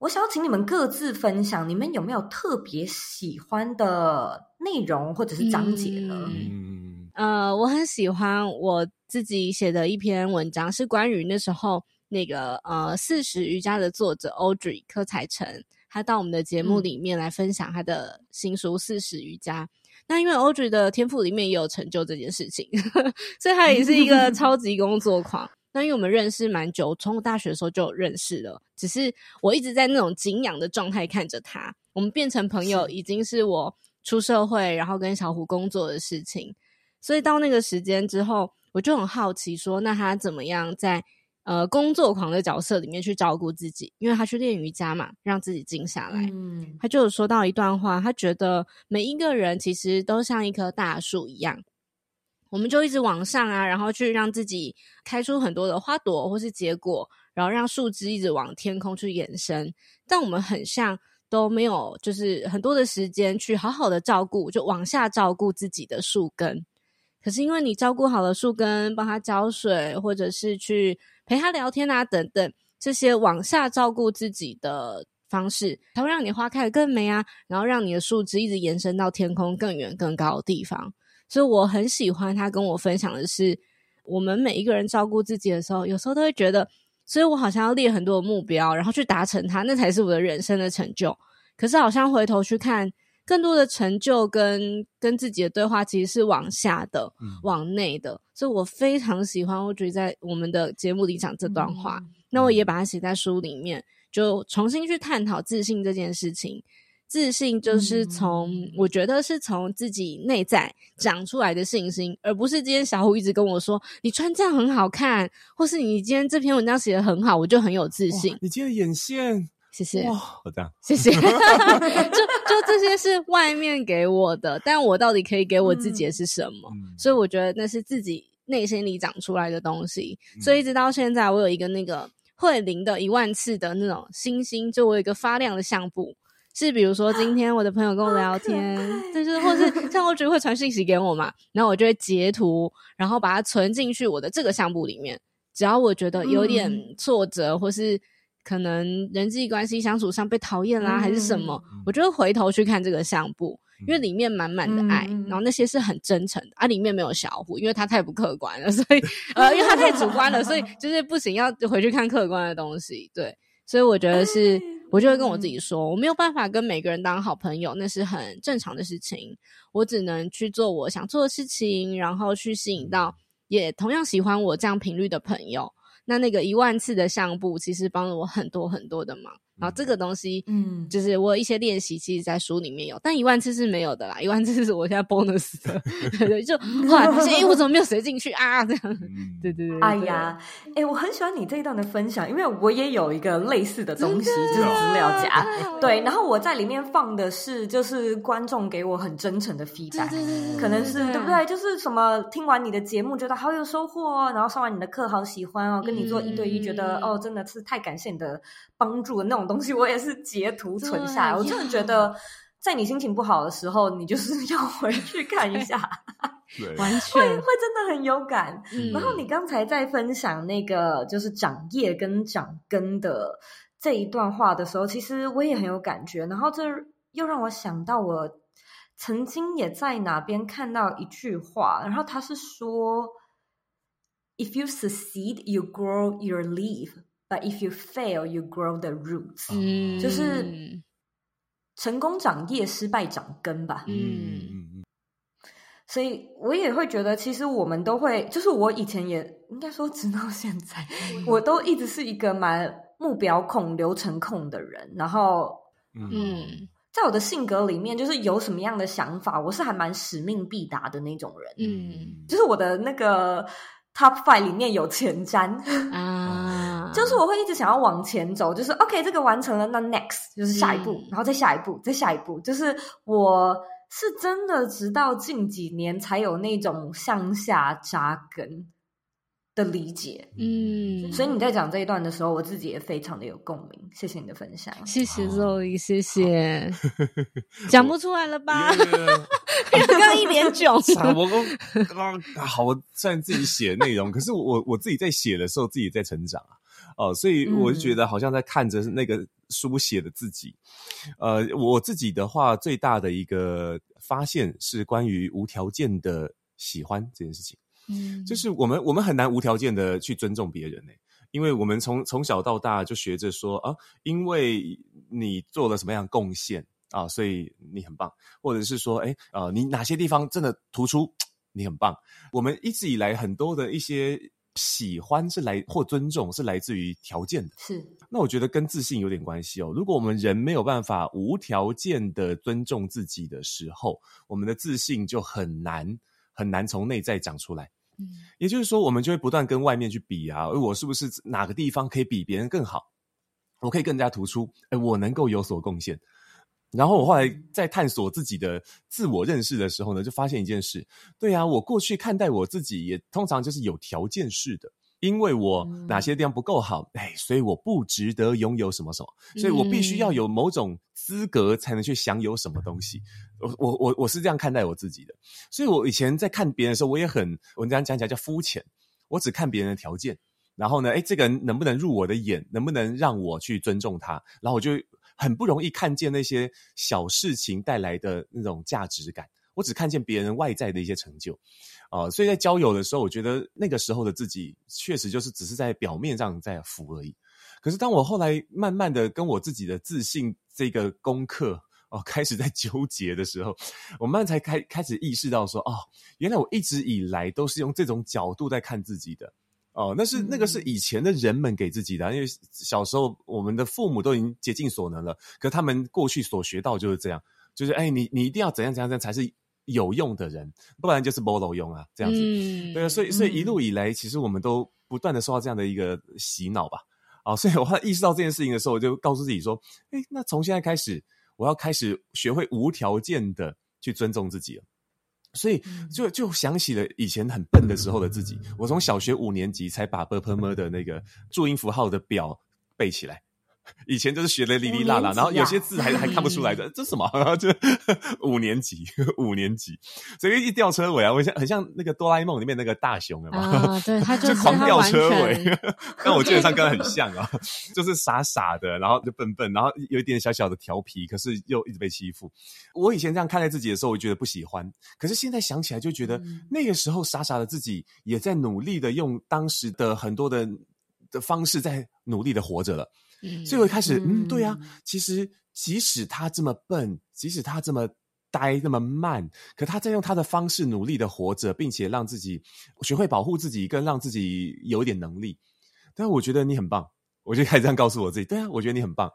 我想要请你们各自分享，你们有没有特别喜欢的内容或者是章节呢？嗯呃，我很喜欢我自己写的一篇文章，是关于那时候那个呃四十瑜伽的作者 Audrey 柯采成，他到我们的节目里面来分享他的新书《四十瑜伽》。嗯、那因为 Audrey 的天赋里面也有成就这件事情，[LAUGHS] 所以他也是一个超级工作狂。那因为我们认识蛮久，从我大学的时候就认识了，只是我一直在那种敬仰的状态看着他。我们变成朋友已经是我出社会，然后跟小胡工作的事情。所以到那个时间之后，我就很好奇说，那他怎么样在呃工作狂的角色里面去照顾自己？因为他去练瑜伽嘛，让自己静下来。嗯，他就有说到一段话，他觉得每一个人其实都像一棵大树一样，我们就一直往上啊，然后去让自己开出很多的花朵或是结果，然后让树枝一直往天空去延伸。但我们很像都没有，就是很多的时间去好好的照顾，就往下照顾自己的树根。可是因为你照顾好了树根，帮它浇水，或者是去陪它聊天啊等等，这些往下照顾自己的方式，它会让你花开得更美啊，然后让你的树枝一直延伸到天空更远更高的地方。所以我很喜欢他跟我分享的是，我们每一个人照顾自己的时候，有时候都会觉得，所以我好像要列很多的目标，然后去达成它，那才是我的人生的成就。可是好像回头去看，更多的成就跟跟自己的对话，其实是往下的、嗯、往内的。所以我非常喜欢，我觉得在我们的节目里讲这段话，嗯、那我也把它写在书里面，就重新去探讨自信这件事情。自信就是从，嗯、我觉得是从自己内在长出来的信心，而不是今天小虎一直跟我说你穿这样很好看，或是你今天这篇文章写的很好，我就很有自信。你今天的眼线，谢谢。哇，我这样，谢谢。[LAUGHS] [LAUGHS] 就就这些是外面给我的，但我到底可以给我自己的是什么？嗯、所以我觉得那是自己内心里长出来的东西。嗯、所以一直到现在，我有一个那个慧灵的一万次的那种星星，就我有一个发亮的相簿。是，比如说今天我的朋友跟我聊天，就是或是 [LAUGHS] 像我只会传信息给我嘛，然后我就会截图，然后把它存进去我的这个相簿里面。只要我觉得有点挫折，嗯、或是可能人际关系相处上被讨厌啦，嗯、还是什么，我就会回头去看这个相簿，因为里面满满的爱，嗯、然后那些是很真诚的啊，里面没有小虎，因为他太不客观了，所以呃，因为他太主观了，所以 [LAUGHS] 就是不行，要回去看客观的东西。对，所以我觉得是。我就会跟我自己说，我没有办法跟每个人当好朋友，那是很正常的事情。我只能去做我想做的事情，然后去吸引到也同样喜欢我这样频率的朋友。那那个一万次的相簿，其实帮了我很多很多的忙。然后这个东西，嗯，就是我有一些练习，其实，在书里面有，但一万次是没有的啦。一万次是我现在 bonus 的，对 [LAUGHS] 对，就后来发现，哎，我怎么没有写进去啊？这样，对对对。哎呀，哎，我很喜欢你这一段的分享，因为我也有一个类似的东西，就是资料夹。对，然后我在里面放的是，就是观众给我很真诚的 feedback，可能是对不对？就是什么听完你的节目觉得好有收获哦，然后上完你的课好喜欢哦，跟你做一对一觉得哦，真的是太感谢你的帮助的那种。东西我也是截图存下来，我真的觉得，在你心情不好的时候，你就是 [LAUGHS] 要回去看一下，[LAUGHS] 完全会会真的很有感。嗯、然后你刚才在分享那个就是长叶跟长根的这一段话的时候，其实我也很有感觉。然后这又让我想到，我曾经也在哪边看到一句话，然后他是说：“If you succeed, you grow your leaf。” But if you fail, you grow the roots。嗯，就是成功长叶，失败长根吧。嗯，所以我也会觉得，其实我们都会，就是我以前也应该说，直到现在，我都一直是一个蛮目标控、流程控的人。然后，嗯，在我的性格里面，就是有什么样的想法，我是还蛮使命必达的那种人。嗯，就是我的那个。Top five 里面有前瞻。[LAUGHS] 啊，[LAUGHS] 就是我会一直想要往前走，就是 OK，这个完成了，那 next 就是下一步，嗯、然后再下一步，再下一步，就是我是真的直到近几年才有那种向下扎根的理解，嗯，所以你在讲这一段的时候，我自己也非常的有共鸣。谢谢你的分享，谢谢 Zoe，谢谢。讲不出来了吧？刚刚 [LAUGHS] 一脸囧。[LAUGHS] 我刚刚好，我虽然自己写的内容，[LAUGHS] 可是我我自己在写的时候，自己在成长啊。哦，所以我就觉得好像在看着那个书写的自己。呃，我自己的话，最大的一个发现是关于无条件的喜欢这件事情。嗯，就是我们我们很难无条件的去尊重别人呢，因为我们从从小到大就学着说啊，因为你做了什么样的贡献啊，所以你很棒，或者是说，哎，呃，你哪些地方真的突出，你很棒。我们一直以来很多的一些喜欢是来或尊重是来自于条件的，是。那我觉得跟自信有点关系哦。如果我们人没有办法无条件的尊重自己的时候，我们的自信就很难很难从内在长出来。嗯，也就是说，我们就会不断跟外面去比啊，我是不是哪个地方可以比别人更好？我可以更加突出，哎，我能够有所贡献。然后我后来在探索自己的自我认识的时候呢，就发现一件事，对啊，我过去看待我自己也通常就是有条件式的。因为我哪些地方不够好，哎，所以我不值得拥有什么什么，所以我必须要有某种资格才能去享有什么东西。我我我我是这样看待我自己的，所以我以前在看别人的时候，我也很我这样讲起来叫肤浅，我只看别人的条件，然后呢，哎，这个人能不能入我的眼，能不能让我去尊重他，然后我就很不容易看见那些小事情带来的那种价值感，我只看见别人外在的一些成就。啊、呃，所以在交友的时候，我觉得那个时候的自己确实就是只是在表面上在浮而已。可是当我后来慢慢的跟我自己的自信这个功课哦、呃、开始在纠结的时候，我慢慢才开开始意识到说，哦，原来我一直以来都是用这种角度在看自己的。哦、呃，那是那个是以前的人们给自己的，因为小时候我们的父母都已经竭尽所能了，可他们过去所学到就是这样，就是哎，你你一定要怎样怎样怎样才是。有用的人，不然就是 borrow 用啊，这样子。嗯、对啊，所以所以一路以来，其实我们都不断的受到这样的一个洗脑吧。啊，所以我意识到这件事情的时候，我就告诉自己说，哎，那从现在开始，我要开始学会无条件的去尊重自己了。所以就就想起了以前很笨的时候的自己。我从小学五年级才把 b p m 的那个注音符号的表背起来，[LAUGHS] 以前就是学的哩哩啦啦，然后有些字还还看不出来的，这什么？然后就五年级，五年级，所以一吊车尾啊，我像很像那个哆啦 A 梦里面那个大雄啊，啊，对，[LAUGHS] 他就，就狂吊车尾，[LAUGHS] 但我基本上跟他很像啊，就是傻傻的，然后就笨笨，然后有一点小小的调皮，可是又一直被欺负。我以前这样看待自己的时候，我觉得不喜欢，可是现在想起来就觉得那个时候傻傻的自己也在努力的用当时的很多的的方式在努力的活着了。所以我一开始，嗯，对啊，其实即使他这么笨，即使他这么呆，那么慢，可他在用他的方式努力的活着，并且让自己学会保护自己，跟让自己有一点能力。但我觉得你很棒，我就开始这样告诉我自己，对啊，我觉得你很棒。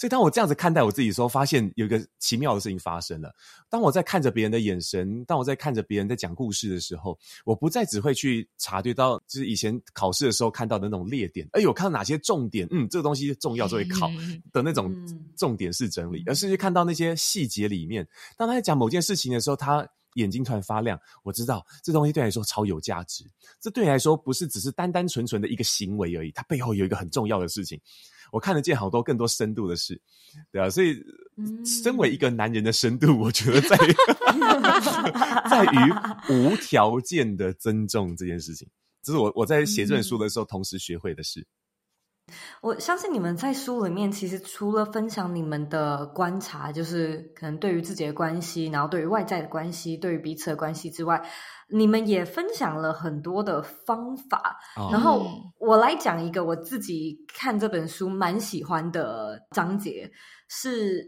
所以，当我这样子看待我自己的时候，发现有一个奇妙的事情发生了。当我在看着别人的眼神，当我在看着别人在讲故事的时候，我不再只会去察觉到，就是以前考试的时候看到的那种列点，哎，我看到哪些重点？嗯，这个东西重要，就会考的那种重点式整理，而是去看到那些细节里面。当他在讲某件事情的时候，他眼睛突然发亮，我知道这东西对你来说超有价值。这对你来说不是只是单单纯纯的一个行为而已，它背后有一个很重要的事情。我看得见好多更多深度的事，对啊，所以身为一个男人的深度，我觉得在于 [LAUGHS] 在于无条件的尊重这件事情，这是我我在写这本书的时候同时学会的事。我相信你们在书里面，其实除了分享你们的观察，就是可能对于自己的关系，然后对于外在的关系，对于彼此的关系之外，你们也分享了很多的方法。哦、然后我来讲一个我自己看这本书蛮喜欢的章节，是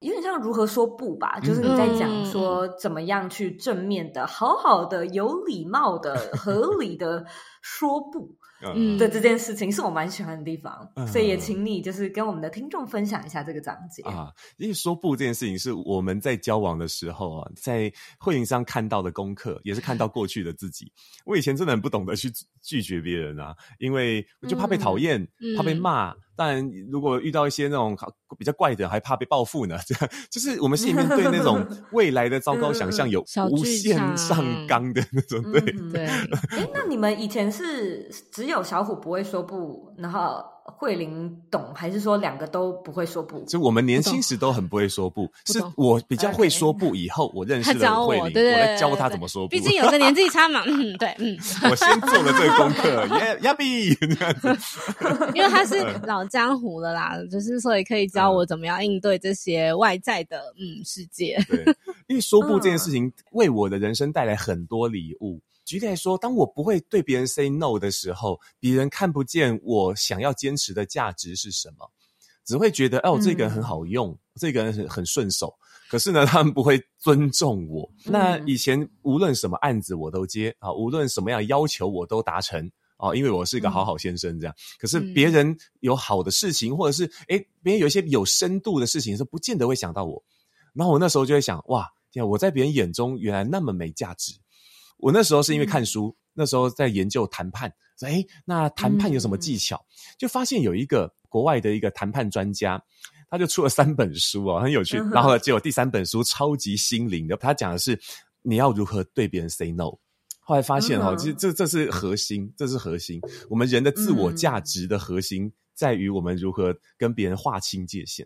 有点像如何说不吧，就是你在讲说怎么样去正面的、好好的、有礼貌的、[LAUGHS] 合理的说不。嗯，对这件事情是我蛮喜欢的地方，嗯、所以也请你就是跟我们的听众分享一下这个章节啊。因为说不这件事情是我们在交往的时候啊，在慧玲上看到的功课，也是看到过去的自己。我以前真的很不懂得去拒绝别人啊，因为我就怕被讨厌，嗯、怕被骂。嗯但如果遇到一些那种比较怪的，还怕被报复呢？[LAUGHS] 这样就是我们心里面对那种 [LAUGHS] 未来的糟糕想象有无限上纲的那种。对 [LAUGHS] 对。哎，那你们以前是只有小虎不会说不，然后？慧玲懂还是说两个都不会说不？就我们年轻时都很不会说不，不是我比较会说不。以后我认识了慧玲，我，对对对对，我来教他怎么说不。[LAUGHS] 毕竟有个年纪差嘛，嗯，对，嗯。[LAUGHS] 我先做了这个功课，耶，亚比这样子。[LAUGHS] 因为他是老江湖了啦，就是所以可以教我怎么样应对这些外在的嗯世界。对，因为说不这件事情为我的人生带来很多礼物。举例来说，当我不会对别人 say no 的时候，别人看不见我想要坚持的价值是什么，只会觉得哦，这个人很好用，嗯、这个人很很顺手。可是呢，他们不会尊重我。嗯、那以前无论什么案子我都接啊，无论什么样要求我都达成啊，因为我是一个好好先生这样。可是别人有好的事情，或者是诶，别人有一些有深度的事情，是不见得会想到我。然后我那时候就会想，哇，天啊，我在别人眼中原来那么没价值。我那时候是因为看书，嗯、那时候在研究谈判，说诶，那谈判有什么技巧？嗯、就发现有一个国外的一个谈判专家，他就出了三本书哦，很有趣。然后结果第三本书超级心灵的，他讲的是你要如何对别人 say no。后来发现哦，其实这这是核心，这是核心。我们人的自我价值的核心在于我们如何跟别人划清界限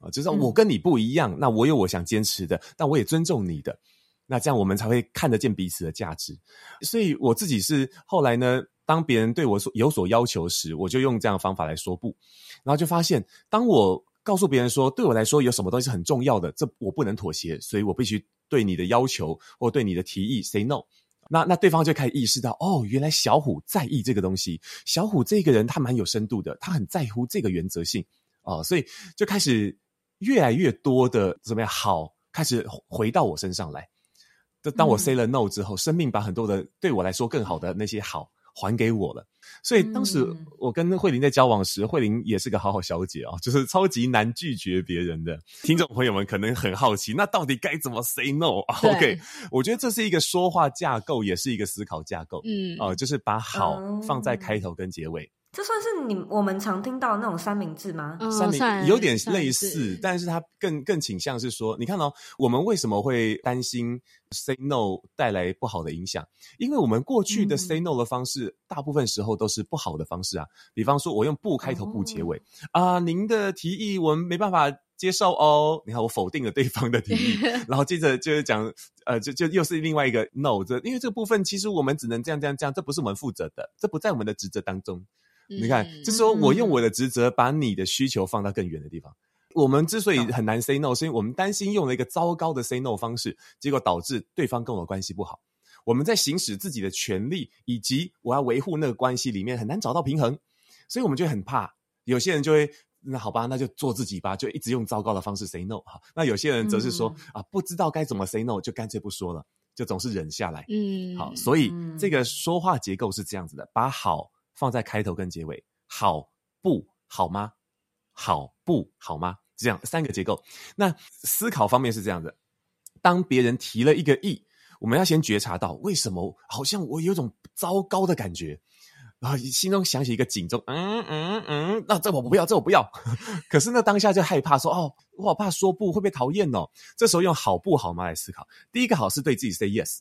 啊，就是我跟你不一样，那我有我想坚持的，但我也尊重你的。那这样我们才会看得见彼此的价值。所以我自己是后来呢，当别人对我所有所要求时，我就用这样的方法来说不，然后就发现，当我告诉别人说，对我来说有什么东西很重要的，这我不能妥协，所以我必须对你的要求或对你的提议 say no。那那对方就开始意识到，哦，原来小虎在意这个东西，小虎这个人他蛮有深度的，他很在乎这个原则性哦，所以就开始越来越多的怎么样好，开始回到我身上来。当我 say 了 no 之后，嗯、生命把很多的对我来说更好的那些好还给我了。所以当时我跟慧玲在交往时，慧玲也是个好好小姐啊，就是超级难拒绝别人的。听众朋友们可能很好奇，那到底该怎么 say no？OK，[LAUGHS] 我觉得这是一个说话架构，也是一个思考架构。嗯，哦、呃，就是把好放在开头跟结尾。这算是你我们常听到的那种三明治吗？三明有点类似，但是它更更倾向是说，你看哦，我们为什么会担心 say no 带来不好的影响？因为我们过去的 say no 的方式，嗯、大部分时候都是不好的方式啊。比方说，我用不开头不结尾啊、哦呃，您的提议我们没办法接受哦。你看，我否定了对方的提议，[LAUGHS] 然后接着就是讲，呃，就就又是另外一个 no，这因为这个部分其实我们只能这样这样这样，这不是我们负责的，这不在我们的职责当中。你看，就是说我用我的职责把你的需求放到更远的地方。我们之所以很难 say no，是因为我们担心用了一个糟糕的 say no 方式，结果导致对方跟我关系不好。我们在行使自己的权利，以及我要维护那个关系里面很难找到平衡，所以我们就很怕。有些人就会，那好吧，那就做自己吧，就一直用糟糕的方式 say no 哈。那有些人则是说啊，不知道该怎么 say no，就干脆不说了，就总是忍下来。嗯，好，所以这个说话结构是这样子的，把好。放在开头跟结尾，好不好吗？好不好吗？这样三个结构。那思考方面是这样的：当别人提了一个议，我们要先觉察到为什么好像我有种糟糕的感觉，然后心中响起一个警钟，嗯嗯嗯，那这我不要，这我不要。[LAUGHS] 可是呢，当下就害怕说，哦，我好怕说不会被讨厌哦。这时候用好不好吗来思考。第一个好是对自己 say yes。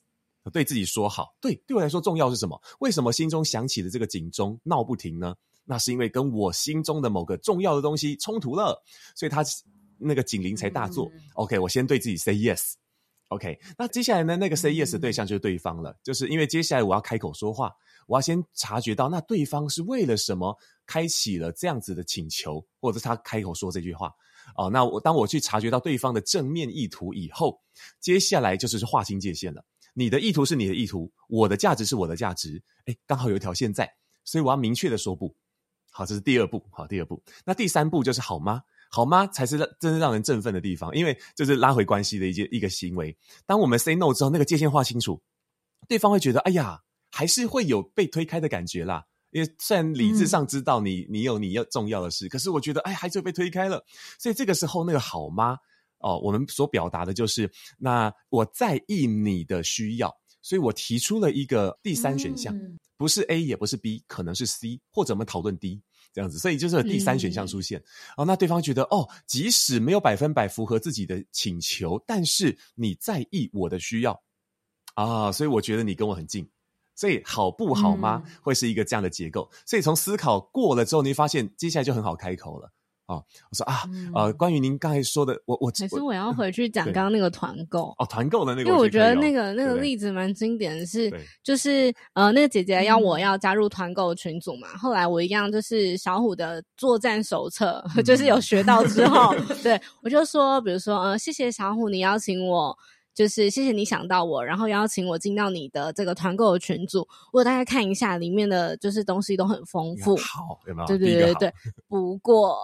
对自己说好，对，对我来说重要是什么？为什么心中响起的这个警钟闹不停呢？那是因为跟我心中的某个重要的东西冲突了，所以他那个警铃才大作。嗯、OK，我先对自己 say yes。OK，那接下来呢？那个 say yes 的对象就是对方了，嗯、就是因为接下来我要开口说话，我要先察觉到那对方是为了什么开启了这样子的请求，或者是他开口说这句话。哦，那我当我去察觉到对方的正面意图以后，接下来就是划清界限了。你的意图是你的意图，我的价值是我的价值，哎，刚好有一条线在，所以我要明确的说不。好，这是第二步。好，第二步。那第三步就是好吗？好吗？才是真正让人振奋的地方，因为这是拉回关系的一件一个行为。当我们 say no 之后，那个界限划清楚，对方会觉得，哎呀，还是会有被推开的感觉啦。因为虽然理智上知道你你有你要重要的事，嗯、可是我觉得，哎，还是会被推开了。所以这个时候，那个好吗？哦，我们所表达的就是，那我在意你的需要，所以我提出了一个第三选项，嗯、不是 A 也不是 B，可能是 C，或者我们讨论 D 这样子，所以就是有第三选项出现。嗯、哦，那对方觉得，哦，即使没有百分百符合自己的请求，但是你在意我的需要啊，所以我觉得你跟我很近，所以好不好吗？嗯、会是一个这样的结构。所以从思考过了之后，你会发现接下来就很好开口了。哦，我说啊，呃，关于您刚才说的，我我其实我要回去讲刚刚那个团购哦，团购的那个，因为我觉得那个那个例子蛮经典的是，就是呃，那个姐姐要我要加入团购群组嘛，后来我一样就是小虎的作战手册，就是有学到之后，[LAUGHS] 对我就说，比如说呃，谢谢小虎，你邀请我。就是谢谢你想到我，然后邀请我进到你的这个团购的群组。我大概看一下里面的就是东西都很丰富，[LAUGHS] 好，有没有？对对对对。[LAUGHS] 不过，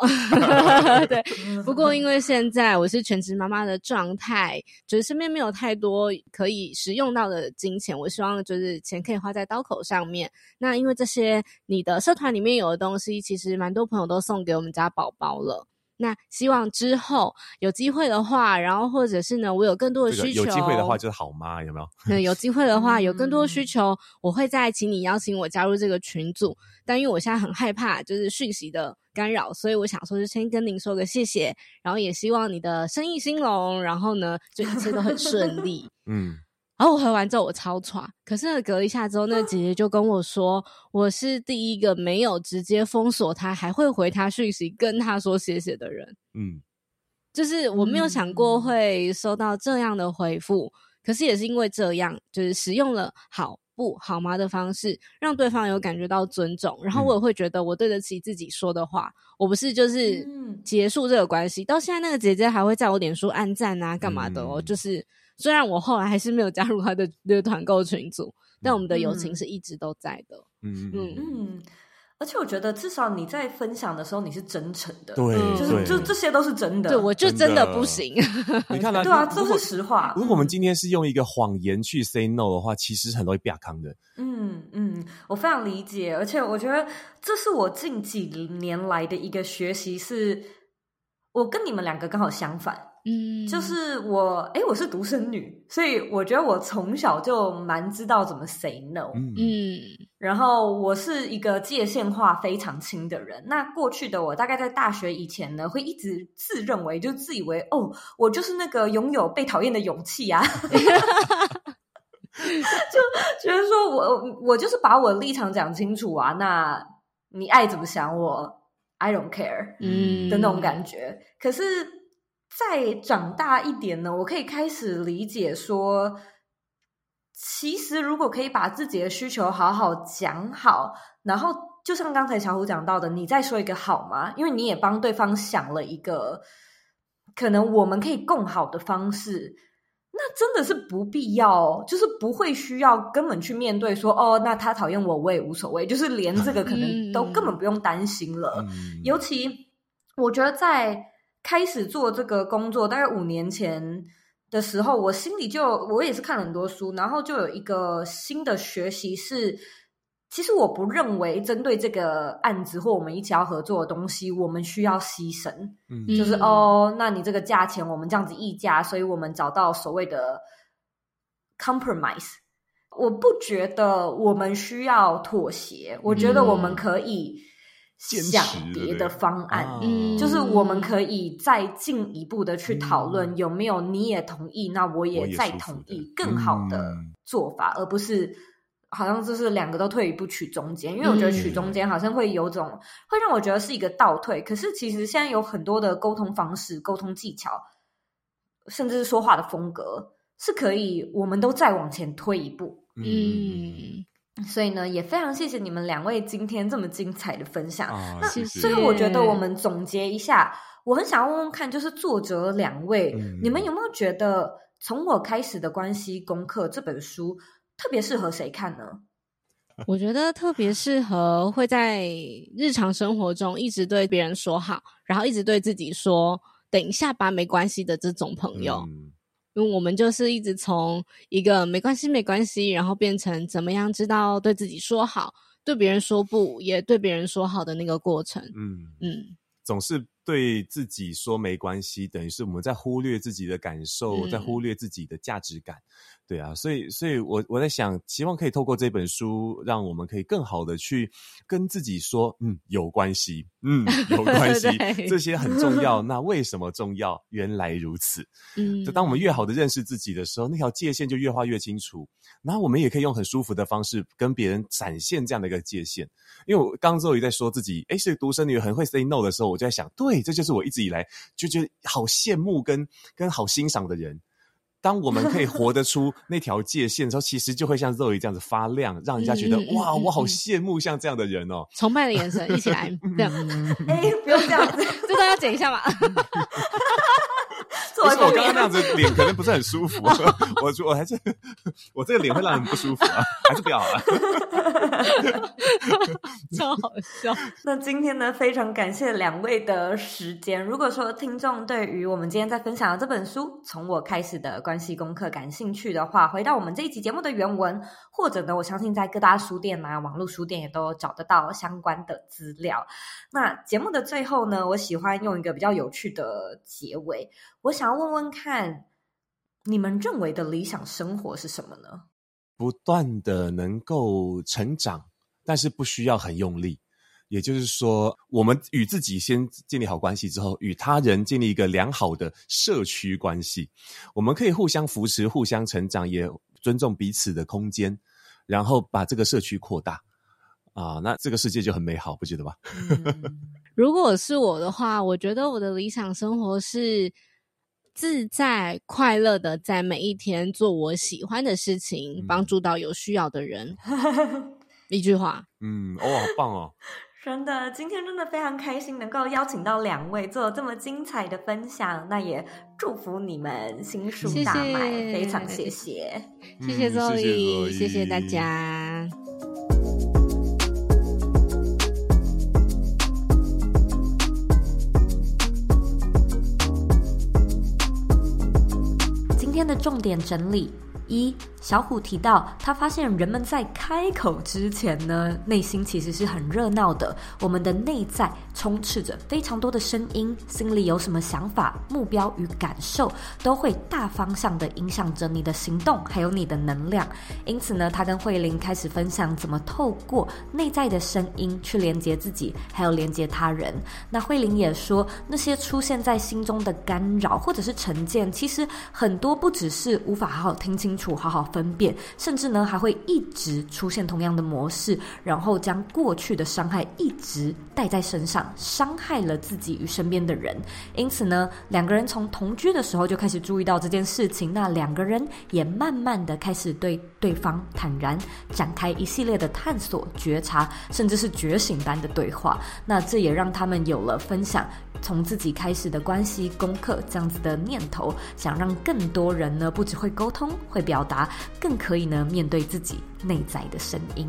[LAUGHS] 对，不过因为现在我是全职妈妈的状态，就是身边没有太多可以使用到的金钱。我希望就是钱可以花在刀口上面。那因为这些你的社团里面有的东西，其实蛮多朋友都送给我们家宝宝了。那希望之后有机会的话，然后或者是呢，我有更多的需求，有机会的话就是好吗？有没有？[LAUGHS] 对，有机会的话，有更多的需求，嗯、我会再请你邀请我加入这个群组。但因为我现在很害怕，就是讯息的干扰，所以我想说就先跟您说个谢谢，然后也希望你的生意兴隆，然后呢，就一切都很顺利。[LAUGHS] 嗯。然后我回完之后我超喘，可是隔一下之后，那个姐姐就跟我说，我是第一个没有直接封锁他，还会回他讯息跟他说谢谢的人。嗯，就是我没有想过会收到这样的回复，可是也是因为这样，就是使用了好不好吗的方式，让对方有感觉到尊重，然后我也会觉得我对得起自己说的话，我不是就是结束这个关系。到现在那个姐姐还会在我脸书按赞啊，干嘛的哦，就是。虽然我后来还是没有加入他的那个团购群组，但我们的友情是一直都在的。嗯嗯嗯，而且我觉得至少你在分享的时候你是真诚的，对，就是就这些都是真的。对，我就真的不行。[LAUGHS] 你看，对啊，这是实话。如果我们今天是用一个谎言去 say no 的话，其实很容易被坑的。嗯嗯，我非常理解，而且我觉得这是我近几年来的一个学习，是我跟你们两个刚好相反。嗯，就是我，哎，我是独生女，所以我觉得我从小就蛮知道怎么 say no。嗯，然后我是一个界限化非常清的人。那过去的我，大概在大学以前呢，会一直自认为，就自以为，哦，我就是那个拥有被讨厌的勇气啊。[LAUGHS] 就觉得说我，我就是把我立场讲清楚啊。那你爱怎么想我，I don't care，嗯的那种感觉。可是。再长大一点呢，我可以开始理解说，其实如果可以把自己的需求好好讲好，然后就像刚才小虎讲到的，你再说一个好吗？因为你也帮对方想了一个可能我们可以共好的方式，那真的是不必要，就是不会需要根本去面对说，哦，那他讨厌我，我也无所谓，就是连这个可能都根本不用担心了。嗯、尤其我觉得在。开始做这个工作，大概五年前的时候，我心里就我也是看了很多书，然后就有一个新的学习是，其实我不认为针对这个案子或我们一起要合作的东西，我们需要牺牲。嗯，就是哦，那你这个价钱我们这样子议价，所以我们找到所谓的 compromise。我不觉得我们需要妥协，我觉得我们可以。想别的方案，嗯，就是我们可以再进一步的去讨论有没有你也同意，嗯、那我也再同意更好的做法，嗯、而不是好像就是两个都退一步取中间，因为我觉得取中间好像会有种、嗯、会让我觉得是一个倒退。可是其实现在有很多的沟通方式、沟通技巧，甚至是说话的风格，是可以我们都再往前推一步。嗯。嗯所以呢，也非常谢谢你们两位今天这么精彩的分享。哦、那谢谢最后，我觉得我们总结一下，我很想要问问看，就是作者两位，嗯、你们有没有觉得从我开始的关系功课这本书特别适合谁看呢？我觉得特别适合会在日常生活中一直对别人说好，然后一直对自己说“等一下吧，没关系”的这种朋友。嗯因为我们就是一直从一个没关系没关系，然后变成怎么样知道对自己说好，对别人说不，也对别人说好的那个过程。嗯嗯，总是对自己说没关系，等于是我们在忽略自己的感受，嗯、在忽略自己的价值感。对啊，所以，所以我我在想，希望可以透过这本书，让我们可以更好的去跟自己说，嗯，有关系，嗯，[LAUGHS] 有关系，这些很重要。那为什么重要？原来如此。[LAUGHS] 嗯，就当我们越好的认识自己的时候，那条界限就越画越清楚。然后我们也可以用很舒服的方式跟别人展现这样的一个界限。因为我刚刚周瑜在说自己，诶，是独生女，很会 say no 的时候，我就在想，对，这就是我一直以来就觉得好羡慕跟跟好欣赏的人。当我们可以活得出那条界限的时候，[LAUGHS] 其实就会像肉鱼这样子发亮，让人家觉得、嗯、哇，我好羡慕像这样的人哦！崇拜的眼神，一起来，这样。[LAUGHS] 哎，不用这样子，[LAUGHS] 这都要剪一下嘛。不是我刚刚那样子脸可能不是很舒服，[LAUGHS] 我我还是我这个脸会让人不舒服啊，还是不要了。[LAUGHS] 超好笑。那今天呢，非常感谢两位的时间。如果说听众对于我们今天在分享的这本书，从我开始的关系功课感兴趣的话，回到我们这一集节目的原文，或者呢，我相信在各大书店啊、网络书店也都找得到相关的资料。那节目的最后呢，我喜欢用一个比较有趣的结尾，我想要问问看，你们认为的理想生活是什么呢？不断的能够成长，但是不需要很用力。也就是说，我们与自己先建立好关系之后，与他人建立一个良好的社区关系，我们可以互相扶持、互相成长，也尊重彼此的空间，然后把这个社区扩大啊，那这个世界就很美好，不觉得吗？嗯，[LAUGHS] 如果是我的话，我觉得我的理想生活是自在快乐的，在每一天做我喜欢的事情，帮助到有需要的人。[LAUGHS] 一句话，嗯，哦，好棒哦。真的，今天真的非常开心，能够邀请到两位做这么精彩的分享。那也祝福你们新书大卖，谢谢非常谢谢，谢谢 Zoe，谢谢大家。今天的重点整理。一小虎提到，他发现人们在开口之前呢，内心其实是很热闹的。我们的内在充斥着非常多的声音，心里有什么想法、目标与感受，都会大方向的影响着你的行动，还有你的能量。因此呢，他跟慧玲开始分享怎么透过内在的声音去连接自己，还有连接他人。那慧玲也说，那些出现在心中的干扰或者是成见，其实很多不只是无法好好听清。楚好好分辨，甚至呢还会一直出现同样的模式，然后将过去的伤害一直带在身上，伤害了自己与身边的人。因此呢，两个人从同居的时候就开始注意到这件事情，那两个人也慢慢的开始对对方坦然展开一系列的探索、觉察，甚至是觉醒般的对话。那这也让他们有了分享。从自己开始的关系功课，这样子的念头，想让更多人呢，不只会沟通、会表达，更可以呢面对自己内在的声音。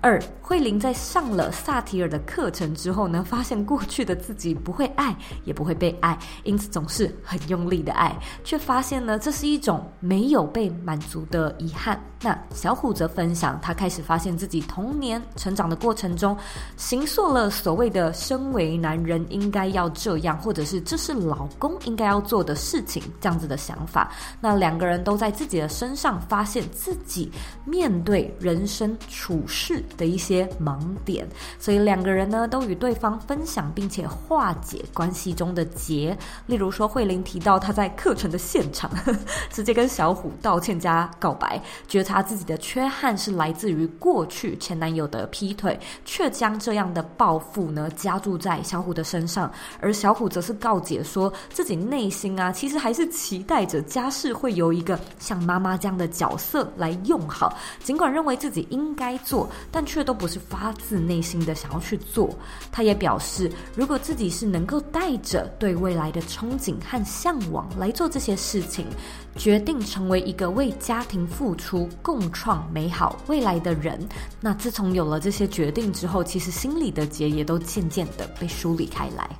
二，慧玲在上了萨提尔的课程之后呢，发现过去的自己不会爱，也不会被爱，因此总是很用力的爱，却发现呢，这是一种没有被满足的遗憾。那小虎则分享，他开始发现自己童年成长的过程中，形塑了所谓的身为男人应该要这样，或者是这是老公应该要做的事情，这样子的想法。那两个人都在自己的身上发现自己面对人生处事的一些盲点，所以两个人呢都与对方分享，并且化解关系中的结。例如说，慧玲提到她在课程的现场，[LAUGHS] 直接跟小虎道歉加告白，觉察自己的缺憾是来自于过去前男友的劈腿，却将这样的报复呢加注在小虎的身上，而小虎则是告解说自己内心啊其实还是期待着家事会由一个像妈妈这样的角色来用好，尽管认为自己应该做。但但却都不是发自内心的想要去做。他也表示，如果自己是能够带着对未来的憧憬和向往来做这些事情，决定成为一个为家庭付出、共创美好未来的人，那自从有了这些决定之后，其实心里的结也都渐渐的被梳理开来。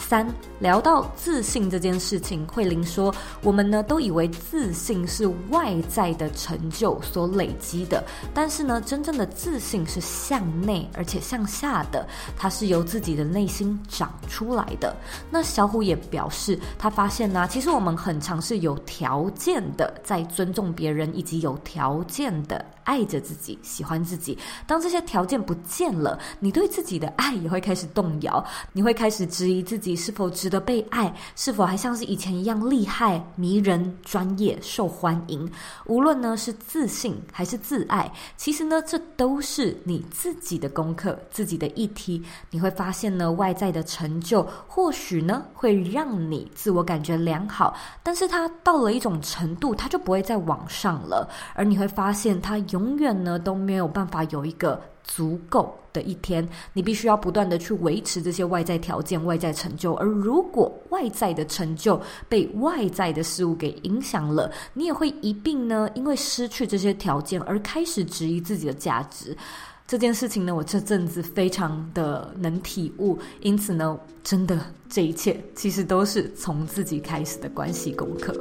三，聊到自信这件事情，慧玲说：“我们呢都以为自信是外在的成就所累积的，但是呢，真正的自信是向内而且向下的，它是由自己的内心长出来的。”那小虎也表示，他发现呢、其实我们很常是有条件的在尊重别人，以及有条件的。爱着自己，喜欢自己。当这些条件不见了，你对自己的爱也会开始动摇。你会开始质疑自己是否值得被爱，是否还像是以前一样厉害、迷人、专业、受欢迎。无论呢是自信还是自爱，其实呢这都是你自己的功课、自己的议题。你会发现呢，外在的成就或许呢会让你自我感觉良好，但是它到了一种程度，它就不会再往上了。而你会发现它永远呢都没有办法有一个足够的一天，你必须要不断的去维持这些外在条件、外在成就。而如果外在的成就被外在的事物给影响了，你也会一并呢，因为失去这些条件而开始质疑自己的价值。这件事情呢，我这阵子非常的能体悟，因此呢，真的这一切其实都是从自己开始的关系功课。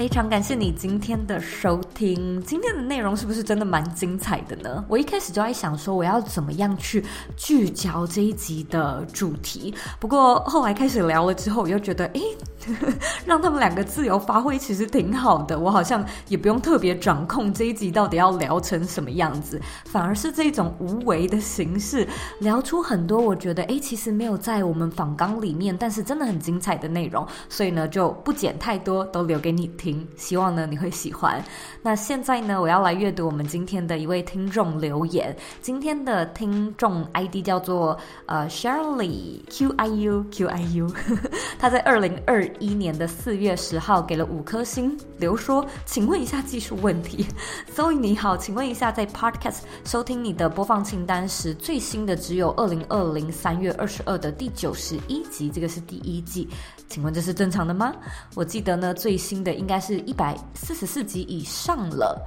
非常感谢你今天的收听，今天的内容是不是真的蛮精彩的呢？我一开始就在想说，我要怎么样去聚焦这一集的主题。不过后来开始聊了之后，我又觉得，诶。[LAUGHS] 让他们两个自由发挥，其实挺好的。我好像也不用特别掌控这一集到底要聊成什么样子，反而是这种无为的形式，聊出很多我觉得哎，其实没有在我们访纲里面，但是真的很精彩的内容。所以呢，就不剪太多，都留给你听。希望呢你会喜欢。那现在呢，我要来阅读我们今天的一位听众留言。今天的听众 ID 叫做呃 Shirley Q I U Q I U，[LAUGHS] 他在二零二一年的四月十号给了五颗星，刘说：“请问一下技术问题，Zoe 你好，请问一下，在 Podcast 收听你的播放清单时，最新的只有二零二零三月二十二的第九十一集，这个是第一季，请问这是正常的吗？我记得呢，最新的应该是一百四十四集以上了。”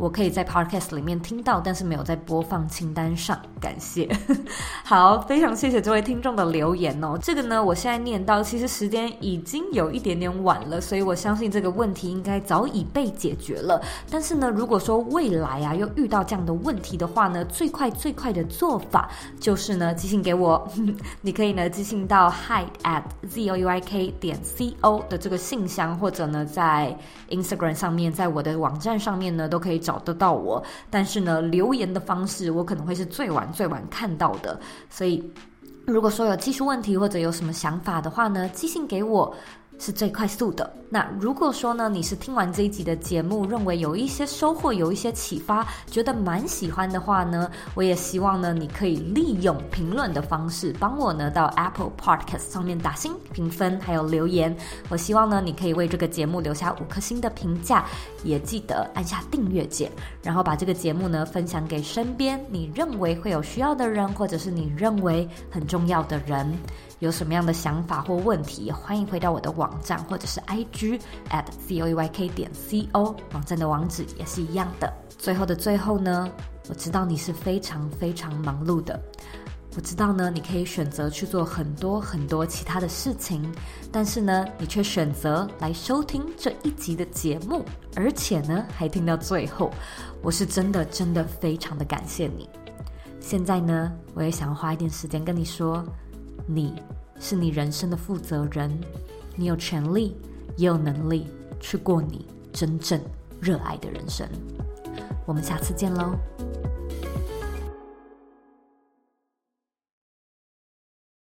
我可以在 Podcast 里面听到，但是没有在播放清单上。感谢，[LAUGHS] 好，非常谢谢这位听众的留言哦。这个呢，我现在念到，其实时间已经有一点点晚了，所以我相信这个问题应该早已被解决了。但是呢，如果说未来啊又遇到这样的问题的话呢，最快最快的做法就是呢寄信给我，[LAUGHS] 你可以呢寄信到 hide at zoyk 点 co 的这个信箱，或者呢在 Instagram 上面，在我的网站上面呢都可以找。找得到我，但是呢，留言的方式我可能会是最晚最晚看到的，所以如果说有技术问题或者有什么想法的话呢，寄信给我。是最快速的。那如果说呢，你是听完这一集的节目，认为有一些收获，有一些启发，觉得蛮喜欢的话呢，我也希望呢，你可以利用评论的方式，帮我呢到 Apple Podcast 上面打星评分，还有留言。我希望呢，你可以为这个节目留下五颗星的评价，也记得按下订阅键，然后把这个节目呢分享给身边你认为会有需要的人，或者是你认为很重要的人。有什么样的想法或问题，欢迎回到我的网站或者是 IG at zoyk 点 co，网站的网址也是一样的。最后的最后呢，我知道你是非常非常忙碌的，我知道呢，你可以选择去做很多很多其他的事情，但是呢，你却选择来收听这一集的节目，而且呢，还听到最后，我是真的真的非常的感谢你。现在呢，我也想花一点时间跟你说。你是你人生的负责人，你有权利，也有能力去过你真正热爱的人生。我们下次见喽。